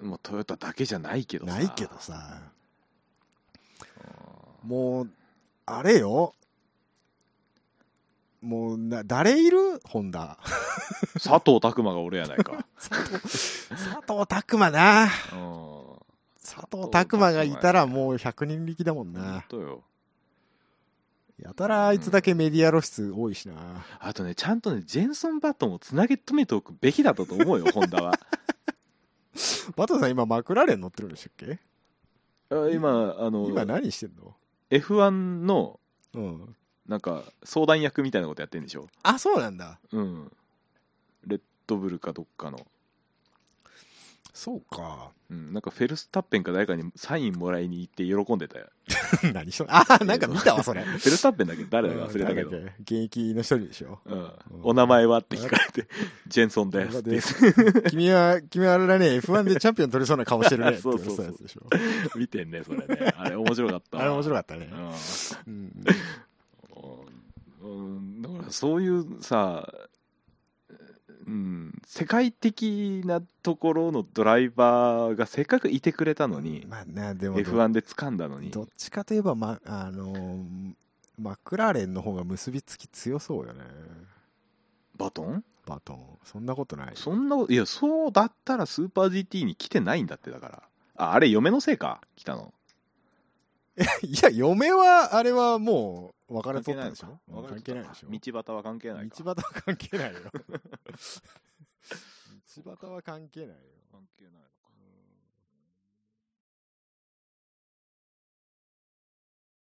[SPEAKER 1] い もうトヨタだけじゃないけどさ。
[SPEAKER 2] ないけどさ。
[SPEAKER 1] うん
[SPEAKER 2] もうあれよ。もうな誰いる？ホンダ。
[SPEAKER 1] 佐藤拓磨が俺やないか。
[SPEAKER 2] 佐藤拓磨な。
[SPEAKER 1] うん
[SPEAKER 2] 佐藤拓磨がいたらもう100人力だもんな。やたらあいつだけメディア露出多いしな。
[SPEAKER 1] あとねちゃんとねジェンソン・バトンをつなげ止めておくべきだったと思うよホンダは。
[SPEAKER 2] バトさん今マクラーレン乗ってるんでしたっけ？
[SPEAKER 1] あ今あの
[SPEAKER 2] 今何してんの
[SPEAKER 1] ？F1 の
[SPEAKER 2] うん。
[SPEAKER 1] なんか相談役みたいなことやってんでしょ？
[SPEAKER 2] あそうなんだ。
[SPEAKER 1] うん。レッドブルかどっかの、
[SPEAKER 2] そうか。
[SPEAKER 1] うん、なんかフェルスタッペンか誰かにサインもらいに行って喜んでたよ。
[SPEAKER 2] 何しろあなんか見たわそれ。
[SPEAKER 1] フェルスタッペンだけど誰だか忘れたけど、
[SPEAKER 2] 誰だっけ現役の一人でしょ。
[SPEAKER 1] うん、お名前はって聞かれてジェンソンですって。
[SPEAKER 2] 君は君はあれだね F1 でチャンピオン取れそうな顔してるね
[SPEAKER 1] そうそうそう。
[SPEAKER 2] 言われてたやつでしょ。
[SPEAKER 1] 見てんねそれね。あれ面白かった
[SPEAKER 2] あれ面白か
[SPEAKER 1] っ
[SPEAKER 2] ったね。
[SPEAKER 1] うん。
[SPEAKER 2] うん。
[SPEAKER 1] うん、だからそういうさ、うん、世界的なところのドライバーがせっかくいてくれたのに、
[SPEAKER 2] まあねでも
[SPEAKER 1] F1 で掴んだのに。
[SPEAKER 2] どっちかといえば、ま、あのーマクラーレンの方が結びつき強そうよね。
[SPEAKER 1] バトン？
[SPEAKER 2] バトン。そんなことない。
[SPEAKER 1] そんないやそうだったらスーパー GT に来てないんだってだから。ああれ嫁のせいか？来たの
[SPEAKER 2] いや嫁はあれはもう別れとったんでしょ？関係ないでしょ？
[SPEAKER 1] 道端は関係ないか。
[SPEAKER 2] 道端は関係ないよ。道端は関係ないよ。
[SPEAKER 1] 関係ない